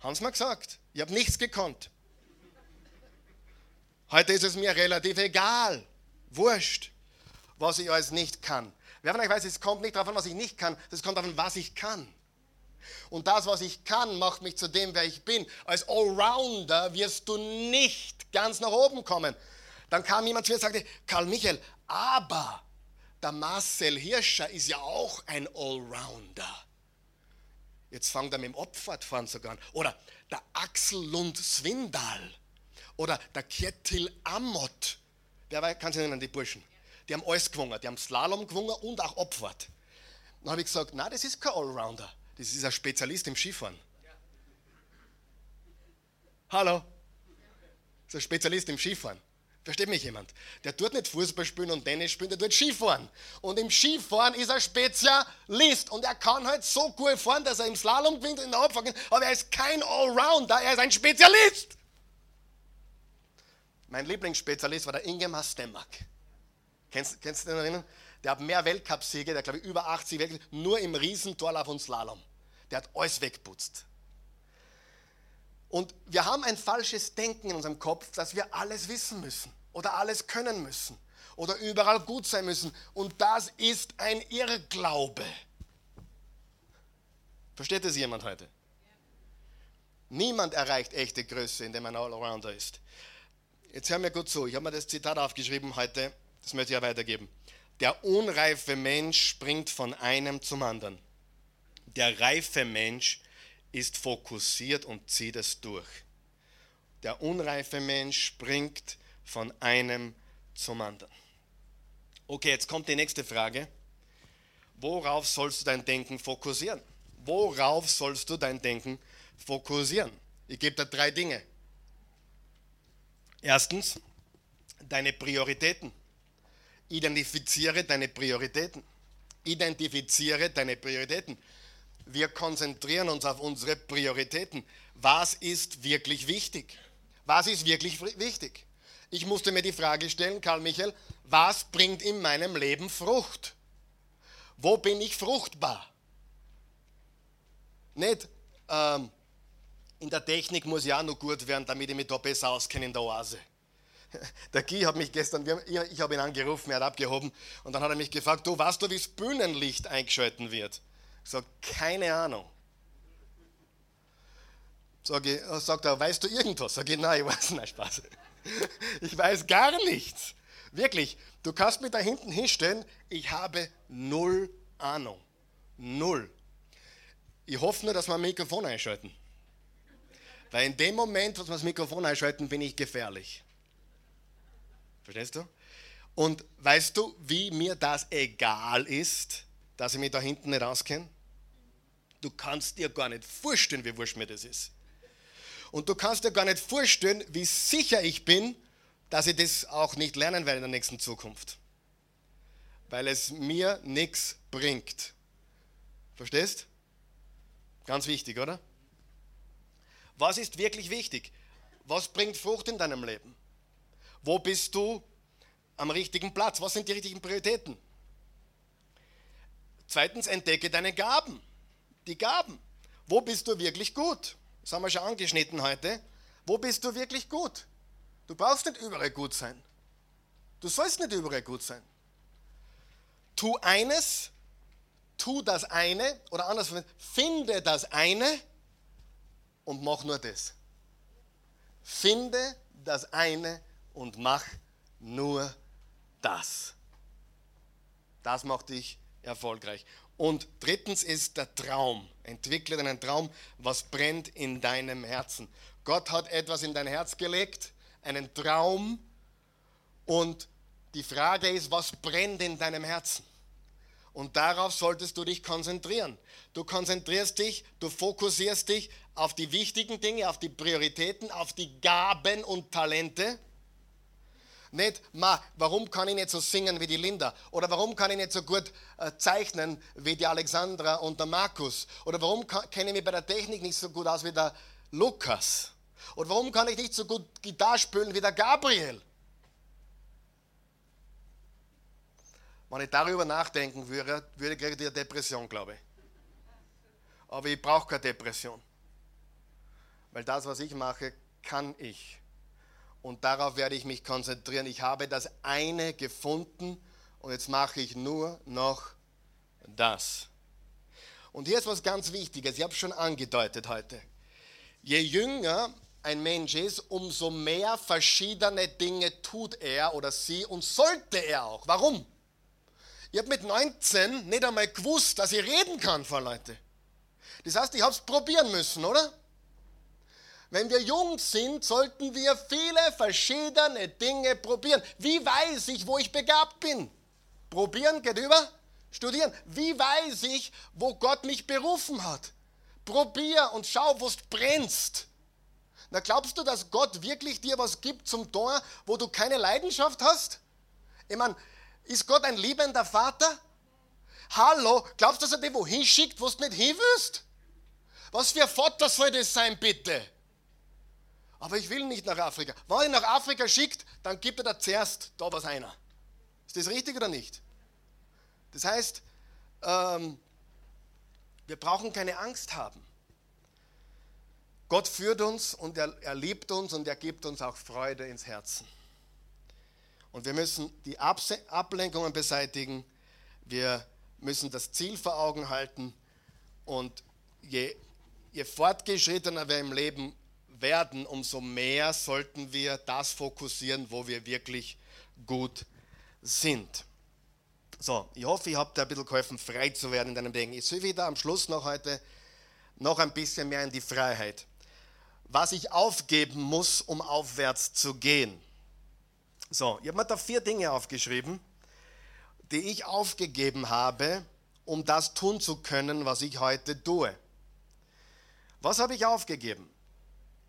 Haben sie mir gesagt. Ich habe nichts gekonnt. Heute ist es mir relativ egal. Wurscht, was ich alles nicht kann. Wer von euch weiß, es kommt nicht darauf an, was ich nicht kann, es kommt darauf an, was ich kann. Und das, was ich kann, macht mich zu dem, wer ich bin. Als Allrounder wirst du nicht ganz nach oben kommen. Dann kam jemand zu mir und sagte, Karl Michael, aber der Marcel Hirscher ist ja auch ein Allrounder. Jetzt fangt er mit dem Opfertfahren sogar an. Oder der Axel Lund Swindal. Oder der Kjetil Amott. Wer kann sich erinnern, die Burschen? Die haben alles gewungen. Die haben Slalom gewungen und auch Opfert. Dann habe ich gesagt, na, das ist kein Allrounder. Das ist ein Spezialist im Skifahren. Hallo? Das ist ein Spezialist im Skifahren. Versteht mich jemand? Der tut nicht Fußball spielen und Tennis spielen, der tut Skifahren. Und im Skifahren ist er Spezialist. Und er kann halt so gut fahren, dass er im Slalom gewinnt und in der Abfahrt Aber er ist kein Allrounder, er ist ein Spezialist. Mein Lieblingsspezialist war der Ingemar Stemmack. Kennst, kennst du den erinnern? Der hat mehr Weltcupsiege, der glaube ich über 80 Weltcup, nur im Riesentorlauf und Slalom. Der hat alles wegputzt. Und wir haben ein falsches Denken in unserem Kopf, dass wir alles wissen müssen oder alles können müssen oder überall gut sein müssen. Und das ist ein Irrglaube. Versteht das jemand heute? Niemand erreicht echte Größe, indem man Allrounder ist. Jetzt hör mir gut zu. Ich habe mir das Zitat aufgeschrieben heute. Das möchte ich ja weitergeben. Der unreife Mensch springt von einem zum anderen. Der reife Mensch ist fokussiert und zieht es durch. Der unreife Mensch springt von einem zum anderen. Okay, jetzt kommt die nächste Frage. Worauf sollst du dein Denken fokussieren? Worauf sollst du dein Denken fokussieren? Ich gebe dir drei Dinge. Erstens, deine Prioritäten. Identifiziere deine Prioritäten. Identifiziere deine Prioritäten. Wir konzentrieren uns auf unsere Prioritäten. Was ist wirklich wichtig? Was ist wirklich wichtig? Ich musste mir die Frage stellen, Karl Michael, was bringt in meinem Leben Frucht? Wo bin ich fruchtbar? Nicht, ähm, in der Technik muss ich auch noch gut werden, damit ich mich da besser auskenne in der Oase. Der Guy hat mich gestern, ich habe ihn angerufen, er hat abgehoben und dann hat er mich gefragt, du weißt du, wie das Bühnenlicht eingeschalten wird? Ich sage, keine Ahnung. Sag ich, äh, sagt er, weißt du irgendwas? Sag ich, nein, ich weiß nicht, Spaß. Ich weiß gar nichts. Wirklich, du kannst mich da hinten hinstellen, ich habe null Ahnung. Null. Ich hoffe nur, dass wir ein Mikrofon einschalten. Weil in dem Moment, wo wir das Mikrofon einschalten, bin ich gefährlich. Verstehst du? Und weißt du, wie mir das egal ist, dass ich mich da hinten nicht auskenne? Du kannst dir gar nicht vorstellen, wie wurscht mir das ist. Und du kannst dir gar nicht vorstellen, wie sicher ich bin, dass ich das auch nicht lernen werde in der nächsten Zukunft. Weil es mir nichts bringt. Verstehst? Ganz wichtig, oder? Was ist wirklich wichtig? Was bringt Frucht in deinem Leben? Wo bist du am richtigen Platz? Was sind die richtigen Prioritäten? Zweitens, entdecke deine Gaben. Die Gaben. Wo bist du wirklich gut? Das haben wir schon angeschnitten heute. Wo bist du wirklich gut? Du brauchst nicht überall gut sein. Du sollst nicht überall gut sein. Tu eines, tu das eine oder anders, finde das eine und mach nur das. Finde das eine und mach nur das. Das macht dich erfolgreich. Und drittens ist der Traum. Entwickle deinen Traum, was brennt in deinem Herzen. Gott hat etwas in dein Herz gelegt, einen Traum. Und die Frage ist, was brennt in deinem Herzen? Und darauf solltest du dich konzentrieren. Du konzentrierst dich, du fokussierst dich auf die wichtigen Dinge, auf die Prioritäten, auf die Gaben und Talente. Nicht, ma, warum kann ich nicht so singen wie die Linda? Oder warum kann ich nicht so gut äh, zeichnen wie die Alexandra und der Markus? Oder warum kenne ich mich bei der Technik nicht so gut aus wie der Lukas? Oder warum kann ich nicht so gut Gitarre spielen wie der Gabriel? Wenn ich darüber nachdenken würde, würde ich eine Depression, glaube ich. Aber ich brauche keine Depression. Weil das, was ich mache, kann ich. Und darauf werde ich mich konzentrieren. Ich habe das eine gefunden und jetzt mache ich nur noch das. Und hier ist was ganz Wichtiges, ich habe es schon angedeutet heute. Je jünger ein Mensch ist, umso mehr verschiedene Dinge tut er oder sie und sollte er auch. Warum? Ich habe mit 19 nicht einmal gewusst, dass ich reden kann vor Leute. Das heißt, ich habe es probieren müssen, oder? Wenn wir jung sind, sollten wir viele verschiedene Dinge probieren. Wie weiß ich, wo ich begabt bin? Probieren geht über? Studieren. Wie weiß ich, wo Gott mich berufen hat? Probier und schau, wo es brennst. Na, glaubst du, dass Gott wirklich dir was gibt zum Tor, wo du keine Leidenschaft hast? Ich meine, ist Gott ein liebender Vater? Hallo, glaubst du, dass er dich wohin schickt, wo du nicht hin willst? Was für ein Vater soll das sein, bitte? Aber ich will nicht nach Afrika. Wenn er nach Afrika schickt, dann gibt er da zuerst da was einer. Ist das richtig oder nicht? Das heißt, ähm, wir brauchen keine Angst haben. Gott führt uns und er, er liebt uns und er gibt uns auch Freude ins Herzen. Und wir müssen die Ablenkungen beseitigen. Wir müssen das Ziel vor Augen halten. Und je, je fortgeschrittener wir im Leben werden, umso mehr sollten wir das fokussieren, wo wir wirklich gut sind. So, ich hoffe, ich habe dir ein bisschen geholfen, frei zu werden in deinem Denken. Ich will wieder am Schluss noch heute noch ein bisschen mehr in die Freiheit. Was ich aufgeben muss, um aufwärts zu gehen. So, ich habe mir da vier Dinge aufgeschrieben, die ich aufgegeben habe, um das tun zu können, was ich heute tue. Was habe ich aufgegeben?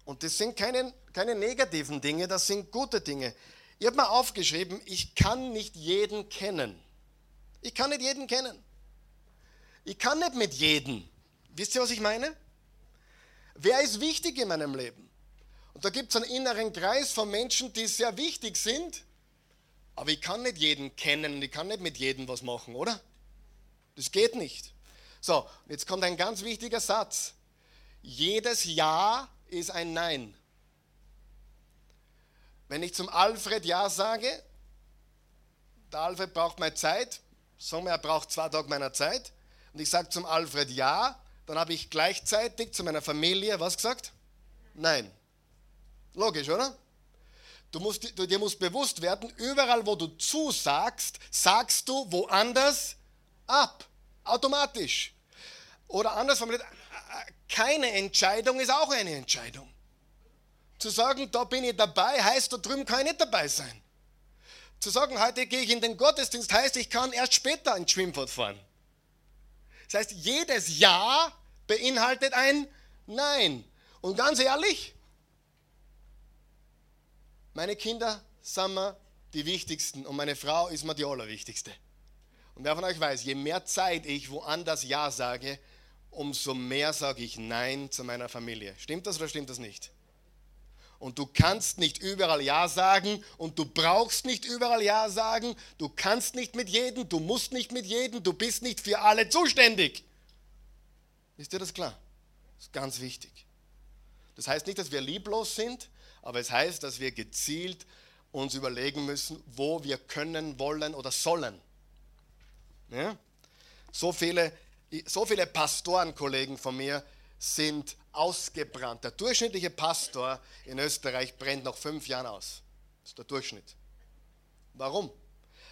Und das sind keine, keine negativen Dinge, das sind gute Dinge. Ich habe mal aufgeschrieben, ich kann nicht jeden kennen. Ich kann nicht jeden kennen. Ich kann nicht mit jedem. Wisst ihr, was ich meine? Wer ist wichtig in meinem Leben? Und da gibt es einen inneren Kreis von Menschen, die sehr wichtig sind, aber ich kann nicht jeden kennen ich kann nicht mit jedem was machen, oder? Das geht nicht. So, jetzt kommt ein ganz wichtiger Satz. Jedes Ja ist ein Nein. Wenn ich zum Alfred Ja sage, der Alfred braucht meine Zeit, sagen er braucht zwei Tage meiner Zeit, und ich sage zum Alfred Ja, dann habe ich gleichzeitig zu meiner Familie was gesagt? Nein. Logisch, oder? Du musst, du, dir muss bewusst werden, überall wo du zusagst, sagst du woanders ab. Automatisch. Oder anders formuliert, keine Entscheidung ist auch eine Entscheidung. Zu sagen, da bin ich dabei, heißt, da drüben kann ich nicht dabei sein. Zu sagen, heute gehe ich in den Gottesdienst, heißt, ich kann erst später ein Schwimmbad fahren. Das heißt, jedes Ja beinhaltet ein Nein. Und ganz ehrlich, meine Kinder sind mir die wichtigsten und meine Frau ist mir die allerwichtigste. Und wer von euch weiß, je mehr Zeit ich woanders Ja sage, umso mehr sage ich Nein zu meiner Familie. Stimmt das oder stimmt das nicht? Und du kannst nicht überall Ja sagen und du brauchst nicht überall Ja sagen. Du kannst nicht mit jedem, du musst nicht mit jedem, du bist nicht für alle zuständig. Ist dir das klar? Das ist ganz wichtig. Das heißt nicht, dass wir lieblos sind, aber es heißt, dass wir gezielt uns überlegen müssen, wo wir können, wollen oder sollen. Ja? So, viele, so viele Pastorenkollegen von mir sind ausgebrannt. Der durchschnittliche Pastor in Österreich brennt nach fünf Jahren aus. Das ist der Durchschnitt. Warum?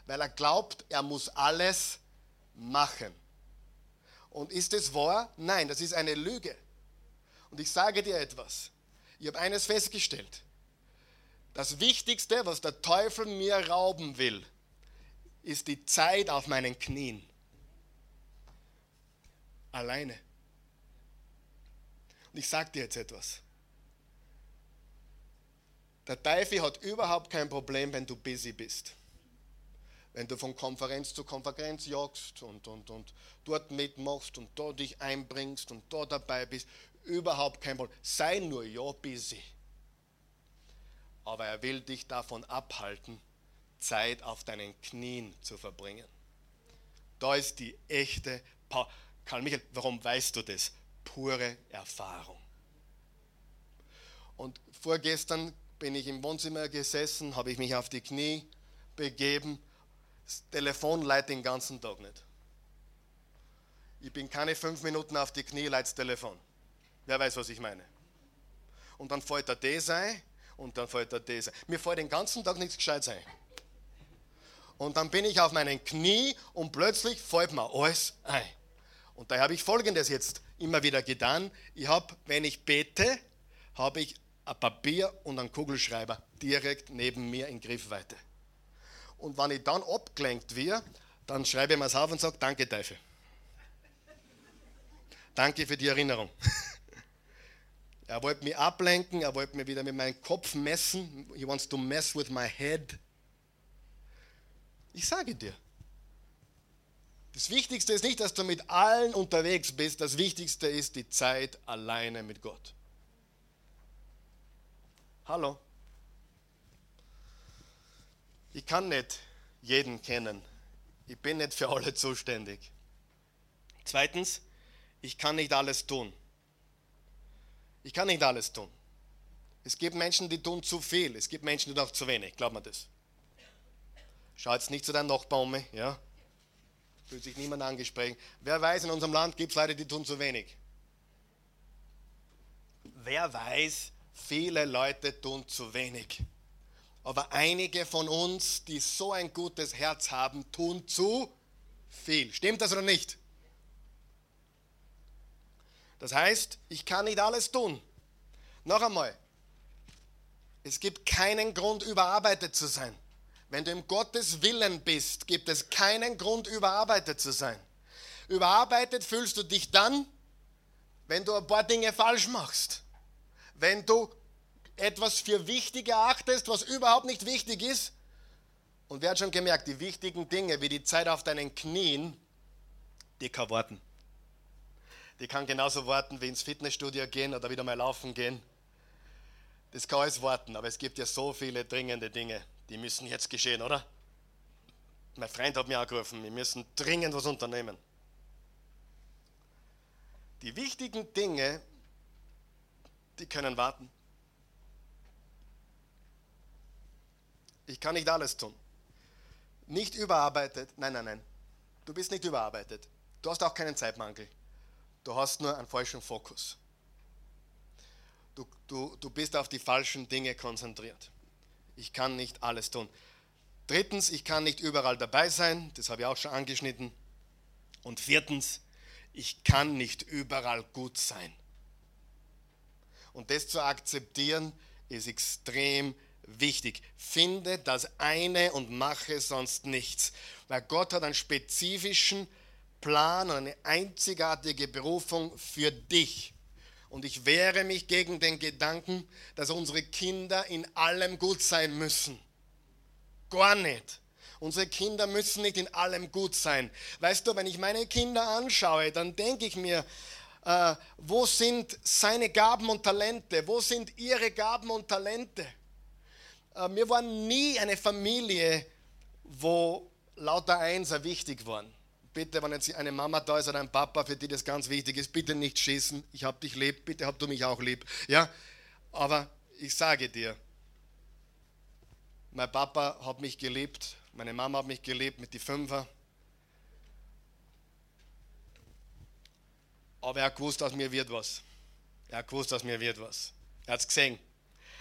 Weil er glaubt, er muss alles machen. Und ist es wahr? Nein, das ist eine Lüge. Und ich sage dir etwas. Ich habe eines festgestellt. Das Wichtigste, was der Teufel mir rauben will, ist die Zeit auf meinen Knien. Alleine. Und ich sage dir jetzt etwas. Der Teufel hat überhaupt kein Problem, wenn du busy bist. Wenn du von Konferenz zu Konferenz jagst und, und, und dort mitmachst und da dich einbringst und da dabei bist, überhaupt kein Problem. Sei nur ja busy. Aber er will dich davon abhalten, Zeit auf deinen Knien zu verbringen. Da ist die echte Power. Karl Michael, warum weißt du das? pure Erfahrung. Und vorgestern bin ich im Wohnzimmer gesessen, habe ich mich auf die Knie begeben. Das Telefon leitet den ganzen Tag nicht. Ich bin keine fünf Minuten auf die Knie, leitet das Telefon. Wer weiß, was ich meine. Und dann fällt er das ein und dann fällt er das ein. Mir fällt den ganzen Tag nichts Gescheites ein. Und dann bin ich auf meinen Knie und plötzlich fällt mir alles ein. Und da habe ich Folgendes jetzt immer wieder getan. Ich habe, wenn ich bete, habe ich ein Papier und einen Kugelschreiber direkt neben mir in Griffweite. Und wenn ich dann abgelenkt werde, dann schreibe ich mir es auf und sage, danke Teufel. danke für die Erinnerung. er wollte mich ablenken, er wollte mir wieder mit meinem Kopf messen. He wants to mess with my head. Ich sage dir, das Wichtigste ist nicht, dass du mit allen unterwegs bist. Das Wichtigste ist die Zeit alleine mit Gott. Hallo. Ich kann nicht jeden kennen. Ich bin nicht für alle zuständig. Zweitens, ich kann nicht alles tun. Ich kann nicht alles tun. Es gibt Menschen, die tun zu viel. Es gibt Menschen, die tun auch zu wenig. Glaub mir das. Schau jetzt nicht zu deinem Nachbarn um, ja? Fühlt sich niemand angesprochen. Wer weiß, in unserem Land gibt es Leute, die tun zu wenig. Wer weiß, viele Leute tun zu wenig. Aber einige von uns, die so ein gutes Herz haben, tun zu viel. Stimmt das oder nicht? Das heißt, ich kann nicht alles tun. Noch einmal, es gibt keinen Grund, überarbeitet zu sein. Wenn du im Gottes Willen bist, gibt es keinen Grund, überarbeitet zu sein. Überarbeitet fühlst du dich dann, wenn du ein paar Dinge falsch machst. Wenn du etwas für wichtig erachtest, was überhaupt nicht wichtig ist. Und wer hat schon gemerkt, die wichtigen Dinge, wie die Zeit auf deinen Knien, die kann warten. Die kann genauso warten, wie ins Fitnessstudio gehen oder wieder mal laufen gehen. Das kann alles warten, aber es gibt ja so viele dringende Dinge, die müssen jetzt geschehen, oder? Mein Freund hat mir angerufen, wir müssen dringend was unternehmen. Die wichtigen Dinge, die können warten. Ich kann nicht alles tun. Nicht überarbeitet. Nein, nein, nein. Du bist nicht überarbeitet. Du hast auch keinen Zeitmangel. Du hast nur einen falschen Fokus. Du, du, du bist auf die falschen Dinge konzentriert. Ich kann nicht alles tun. Drittens, ich kann nicht überall dabei sein. Das habe ich auch schon angeschnitten. Und viertens, ich kann nicht überall gut sein. Und das zu akzeptieren, ist extrem wichtig. Finde das eine und mache sonst nichts. Weil Gott hat einen spezifischen Plan und eine einzigartige Berufung für dich. Und ich wehre mich gegen den Gedanken, dass unsere Kinder in allem gut sein müssen. Gar nicht. Unsere Kinder müssen nicht in allem gut sein. Weißt du, wenn ich meine Kinder anschaue, dann denke ich mir, äh, wo sind seine Gaben und Talente? Wo sind ihre Gaben und Talente? Äh, wir waren nie eine Familie, wo lauter Einser wichtig waren. Bitte, wenn jetzt eine Mama da ist oder ein Papa, für die das ganz wichtig ist, bitte nicht schießen. Ich hab dich lieb, bitte hab du mich auch lieb. Ja, aber ich sage dir, mein Papa hat mich geliebt, meine Mama hat mich geliebt mit die Fünfer. Aber er hat aus mir wird was. Er hat aus mir wird was. Er hat es gesehen.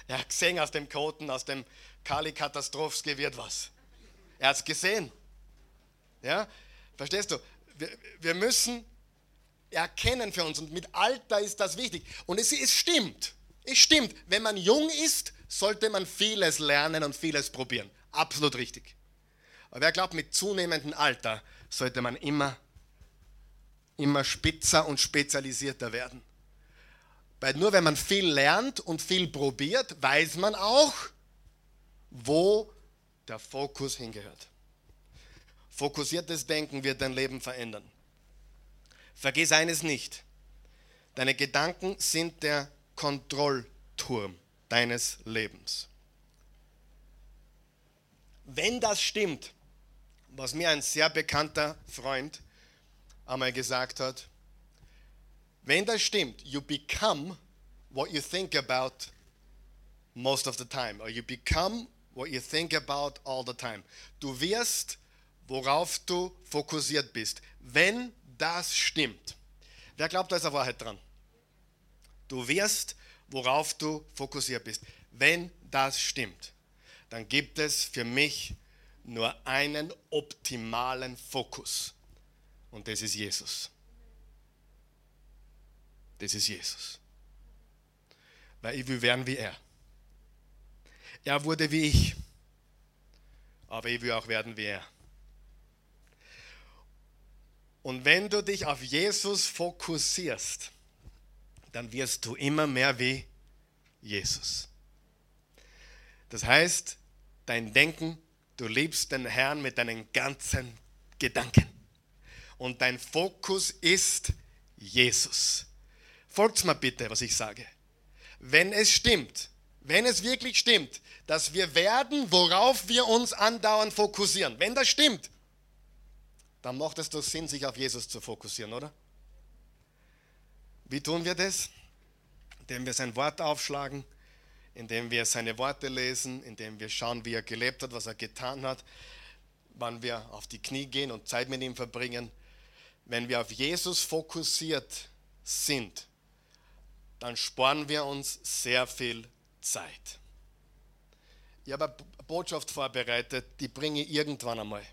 Er hat gesehen, aus dem Koten, aus dem Kali Katastrophski wird was. Er hat es gesehen. Ja, verstehst du? Wir, wir, müssen erkennen für uns und mit Alter ist das wichtig. Und es, es stimmt. Es stimmt. Wenn man jung ist, sollte man vieles lernen und vieles probieren. Absolut richtig. Aber wer glaubt, mit zunehmendem Alter sollte man immer, immer spitzer und spezialisierter werden. Weil nur wenn man viel lernt und viel probiert, weiß man auch, wo der Fokus hingehört. Fokussiertes Denken wird dein Leben verändern. Vergiss eines nicht. Deine Gedanken sind der Kontrollturm deines Lebens. Wenn das stimmt, was mir ein sehr bekannter Freund einmal gesagt hat, wenn das stimmt, you become what you think about most of the time. Or you become what you think about all the time. Du wirst, worauf du fokussiert bist. Wenn das stimmt. Wer glaubt, da ist eine Wahrheit dran? Du wirst, worauf du fokussiert bist. Wenn das stimmt, dann gibt es für mich nur einen optimalen Fokus. Und das ist Jesus. Das ist Jesus. Weil ich will werden wie er. Er wurde wie ich, aber ich will auch werden wie er. Und wenn du dich auf Jesus fokussierst, dann wirst du immer mehr wie Jesus. Das heißt, dein Denken, du liebst den Herrn mit deinen ganzen Gedanken. Und dein Fokus ist Jesus. Folgt mir bitte, was ich sage. Wenn es stimmt, wenn es wirklich stimmt, dass wir werden, worauf wir uns andauernd fokussieren, wenn das stimmt, dann macht es doch Sinn, sich auf Jesus zu fokussieren, oder? Wie tun wir das? Indem wir sein Wort aufschlagen, indem wir seine Worte lesen, indem wir schauen, wie er gelebt hat, was er getan hat, wann wir auf die Knie gehen und Zeit mit ihm verbringen. Wenn wir auf Jesus fokussiert sind, dann sparen wir uns sehr viel Zeit. Ich habe eine Botschaft vorbereitet, die bringe ich irgendwann einmal.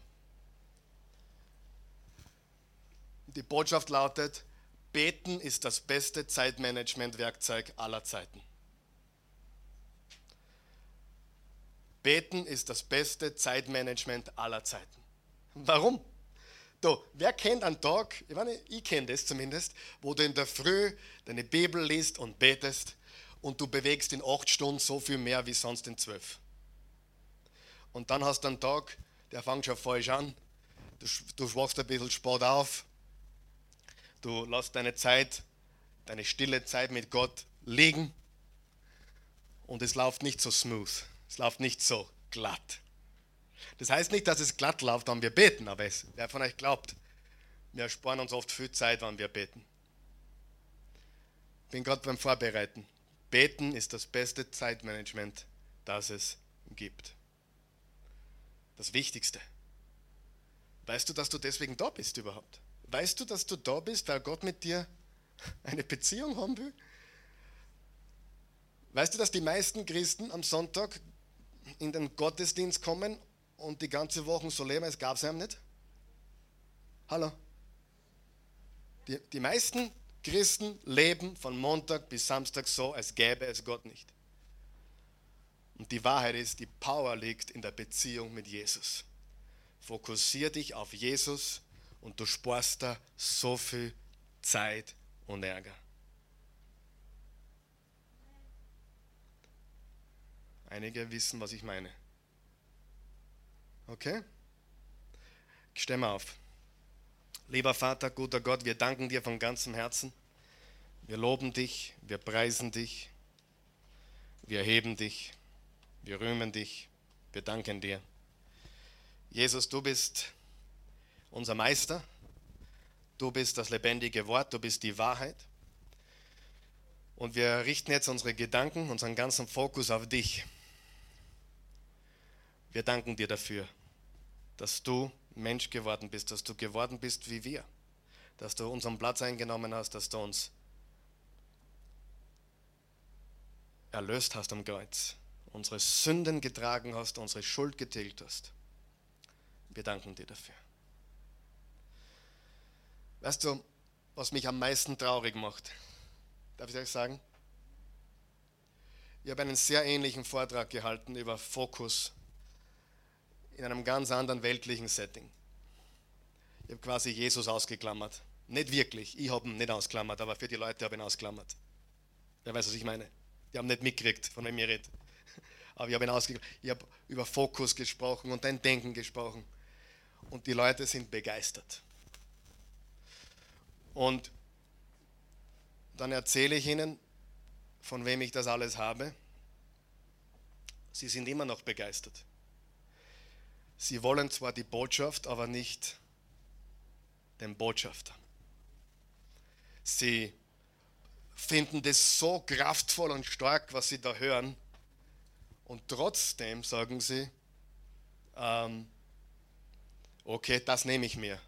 Die Botschaft lautet, beten ist das beste Zeitmanagement-Werkzeug aller Zeiten. Beten ist das beste Zeitmanagement aller Zeiten. Warum? Do, wer kennt einen Tag, ich, meine, ich kenne das zumindest, wo du in der Früh deine Bibel liest und betest und du bewegst in acht Stunden so viel mehr wie sonst in zwölf. Und dann hast du einen Tag, der fängt schon falsch an, du, du wachst ein bisschen spät auf, du lässt deine Zeit, deine stille Zeit mit Gott liegen und es läuft nicht so smooth, es läuft nicht so glatt. Das heißt nicht, dass es glatt läuft, wenn wir beten, aber es, wer von euch glaubt, wir sparen uns oft viel Zeit, wenn wir beten. Ich bin gerade beim Vorbereiten. Beten ist das beste Zeitmanagement, das es gibt. Das Wichtigste. Weißt du, dass du deswegen da bist überhaupt? Weißt du, dass du da bist, weil Gott mit dir eine Beziehung haben will? Weißt du, dass die meisten Christen am Sonntag in den Gottesdienst kommen und die ganze Woche so leben, es gab es einem nicht? Hallo? Die, die meisten Christen leben von Montag bis Samstag so, als gäbe es Gott nicht. Und die Wahrheit ist, die Power liegt in der Beziehung mit Jesus. Fokussier dich auf Jesus und du sparst da so viel Zeit und Ärger. Einige wissen, was ich meine. Okay? Ich stemme auf. Lieber Vater, guter Gott, wir danken dir von ganzem Herzen. Wir loben dich, wir preisen dich, wir erheben dich, wir rühmen dich, wir danken dir. Jesus, du bist unser Meister, du bist das lebendige Wort, du bist die Wahrheit. Und wir richten jetzt unsere Gedanken, unseren ganzen Fokus auf dich. Wir danken dir dafür dass du Mensch geworden bist, dass du geworden bist wie wir, dass du unseren Platz eingenommen hast, dass du uns erlöst hast am Kreuz, unsere Sünden getragen hast, unsere Schuld getilgt hast. Wir danken dir dafür. Weißt du, was mich am meisten traurig macht? Darf ich euch sagen? Ich habe einen sehr ähnlichen Vortrag gehalten über Fokus in einem ganz anderen weltlichen Setting. Ich habe quasi Jesus ausgeklammert. Nicht wirklich, ich habe ihn nicht ausklammert, aber für die Leute habe ich ihn ausklammert. Wer weiß, was ich meine? Die haben nicht mitgekriegt, von wem ich rede. Aber ich habe ihn ausgeklammert. Ich habe über Fokus gesprochen und dein Denken gesprochen. Und die Leute sind begeistert. Und dann erzähle ich ihnen, von wem ich das alles habe. Sie sind immer noch begeistert. Sie wollen zwar die Botschaft, aber nicht den Botschafter. Sie finden das so kraftvoll und stark, was sie da hören. Und trotzdem sagen sie, ähm, okay, das nehme ich mir.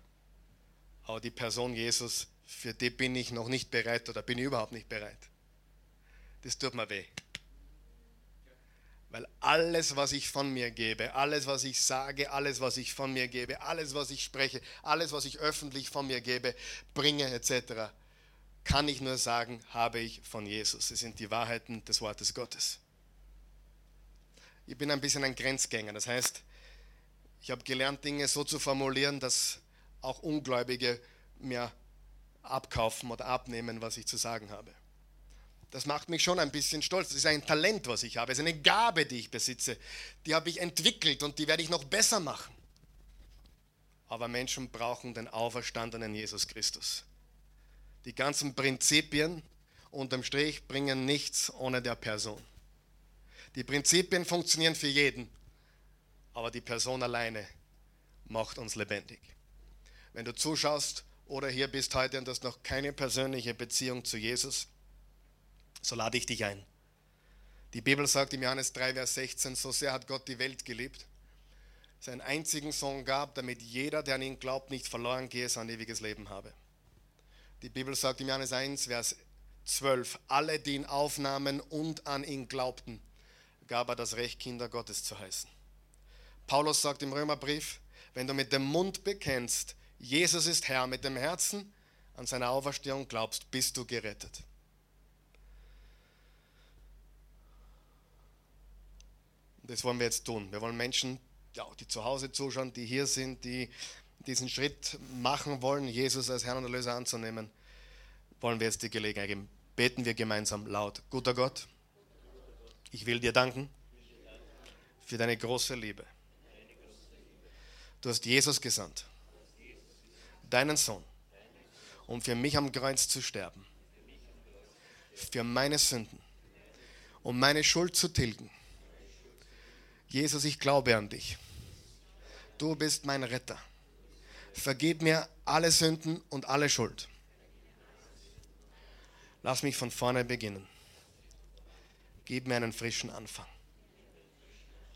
Aber die Person Jesus, für die bin ich noch nicht bereit oder bin ich überhaupt nicht bereit. Das tut mir weh. Weil alles, was ich von mir gebe, alles, was ich sage, alles, was ich von mir gebe, alles, was ich spreche, alles, was ich öffentlich von mir gebe, bringe etc., kann ich nur sagen, habe ich von Jesus. Es sind die Wahrheiten des Wortes Gottes. Ich bin ein bisschen ein Grenzgänger. Das heißt, ich habe gelernt, Dinge so zu formulieren, dass auch Ungläubige mir abkaufen oder abnehmen, was ich zu sagen habe. Das macht mich schon ein bisschen stolz. Das ist ein Talent, was ich habe. Es ist eine Gabe, die ich besitze. Die habe ich entwickelt und die werde ich noch besser machen. Aber Menschen brauchen den auferstandenen Jesus Christus. Die ganzen Prinzipien unterm Strich bringen nichts ohne der Person. Die Prinzipien funktionieren für jeden, aber die Person alleine macht uns lebendig. Wenn du zuschaust oder hier bist heute und hast noch keine persönliche Beziehung zu Jesus, so lade ich dich ein. Die Bibel sagt im Johannes 3, Vers 16, so sehr hat Gott die Welt geliebt, seinen einzigen Sohn gab, damit jeder, der an ihn glaubt, nicht verloren gehe, sondern ewiges Leben habe. Die Bibel sagt im Johannes 1, Vers 12, alle, die ihn aufnahmen und an ihn glaubten, gab er das Recht, Kinder Gottes zu heißen. Paulus sagt im Römerbrief, wenn du mit dem Mund bekennst, Jesus ist Herr, mit dem Herzen an seine Auferstehung glaubst, bist du gerettet. Das wollen wir jetzt tun. Wir wollen Menschen, die zu Hause zuschauen, die hier sind, die diesen Schritt machen wollen, Jesus als Herrn und Erlöser anzunehmen, wollen wir jetzt die Gelegenheit geben. Beten wir gemeinsam laut. Guter Gott, ich will dir danken für deine große Liebe. Du hast Jesus gesandt, deinen Sohn, um für mich am Kreuz zu sterben, für meine Sünden, um meine Schuld zu tilgen. Jesus, ich glaube an dich. Du bist mein Retter. Vergib mir alle Sünden und alle Schuld. Lass mich von vorne beginnen. Gib mir einen frischen Anfang.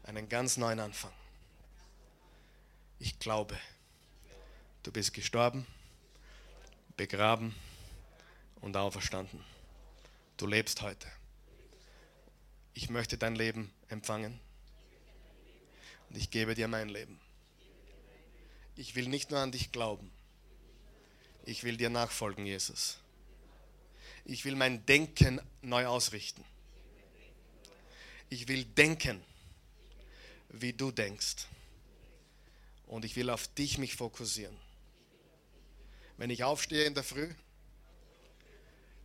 Einen ganz neuen Anfang. Ich glaube, du bist gestorben, begraben und auferstanden. Du lebst heute. Ich möchte dein Leben empfangen und ich gebe dir mein Leben. Ich will nicht nur an dich glauben, ich will dir nachfolgen, Jesus. Ich will mein Denken neu ausrichten. Ich will denken, wie du denkst. Und ich will auf dich mich fokussieren. Wenn ich aufstehe in der Früh,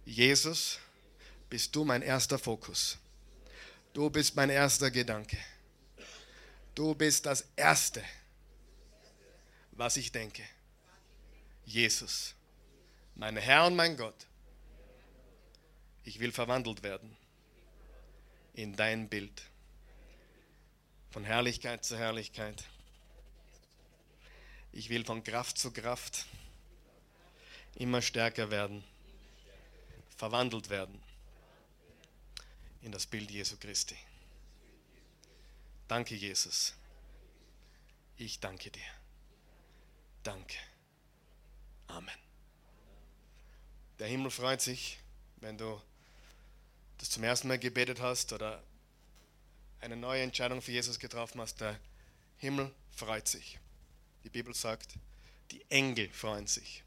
Jesus, bist du mein erster Fokus. Du bist mein erster Gedanke. Du bist das Erste, was ich denke. Jesus, mein Herr und mein Gott. Ich will verwandelt werden in dein Bild. Von Herrlichkeit zu Herrlichkeit. Ich will von Kraft zu Kraft immer stärker werden, verwandelt werden in das Bild Jesu Christi. Danke, Jesus. Ich danke dir. Danke. Amen. Der Himmel freut sich, wenn du das zum ersten Mal gebetet hast oder eine neue Entscheidung für Jesus getroffen hast, der Himmel freut sich. Die Bibel sagt, die Engel freuen sich.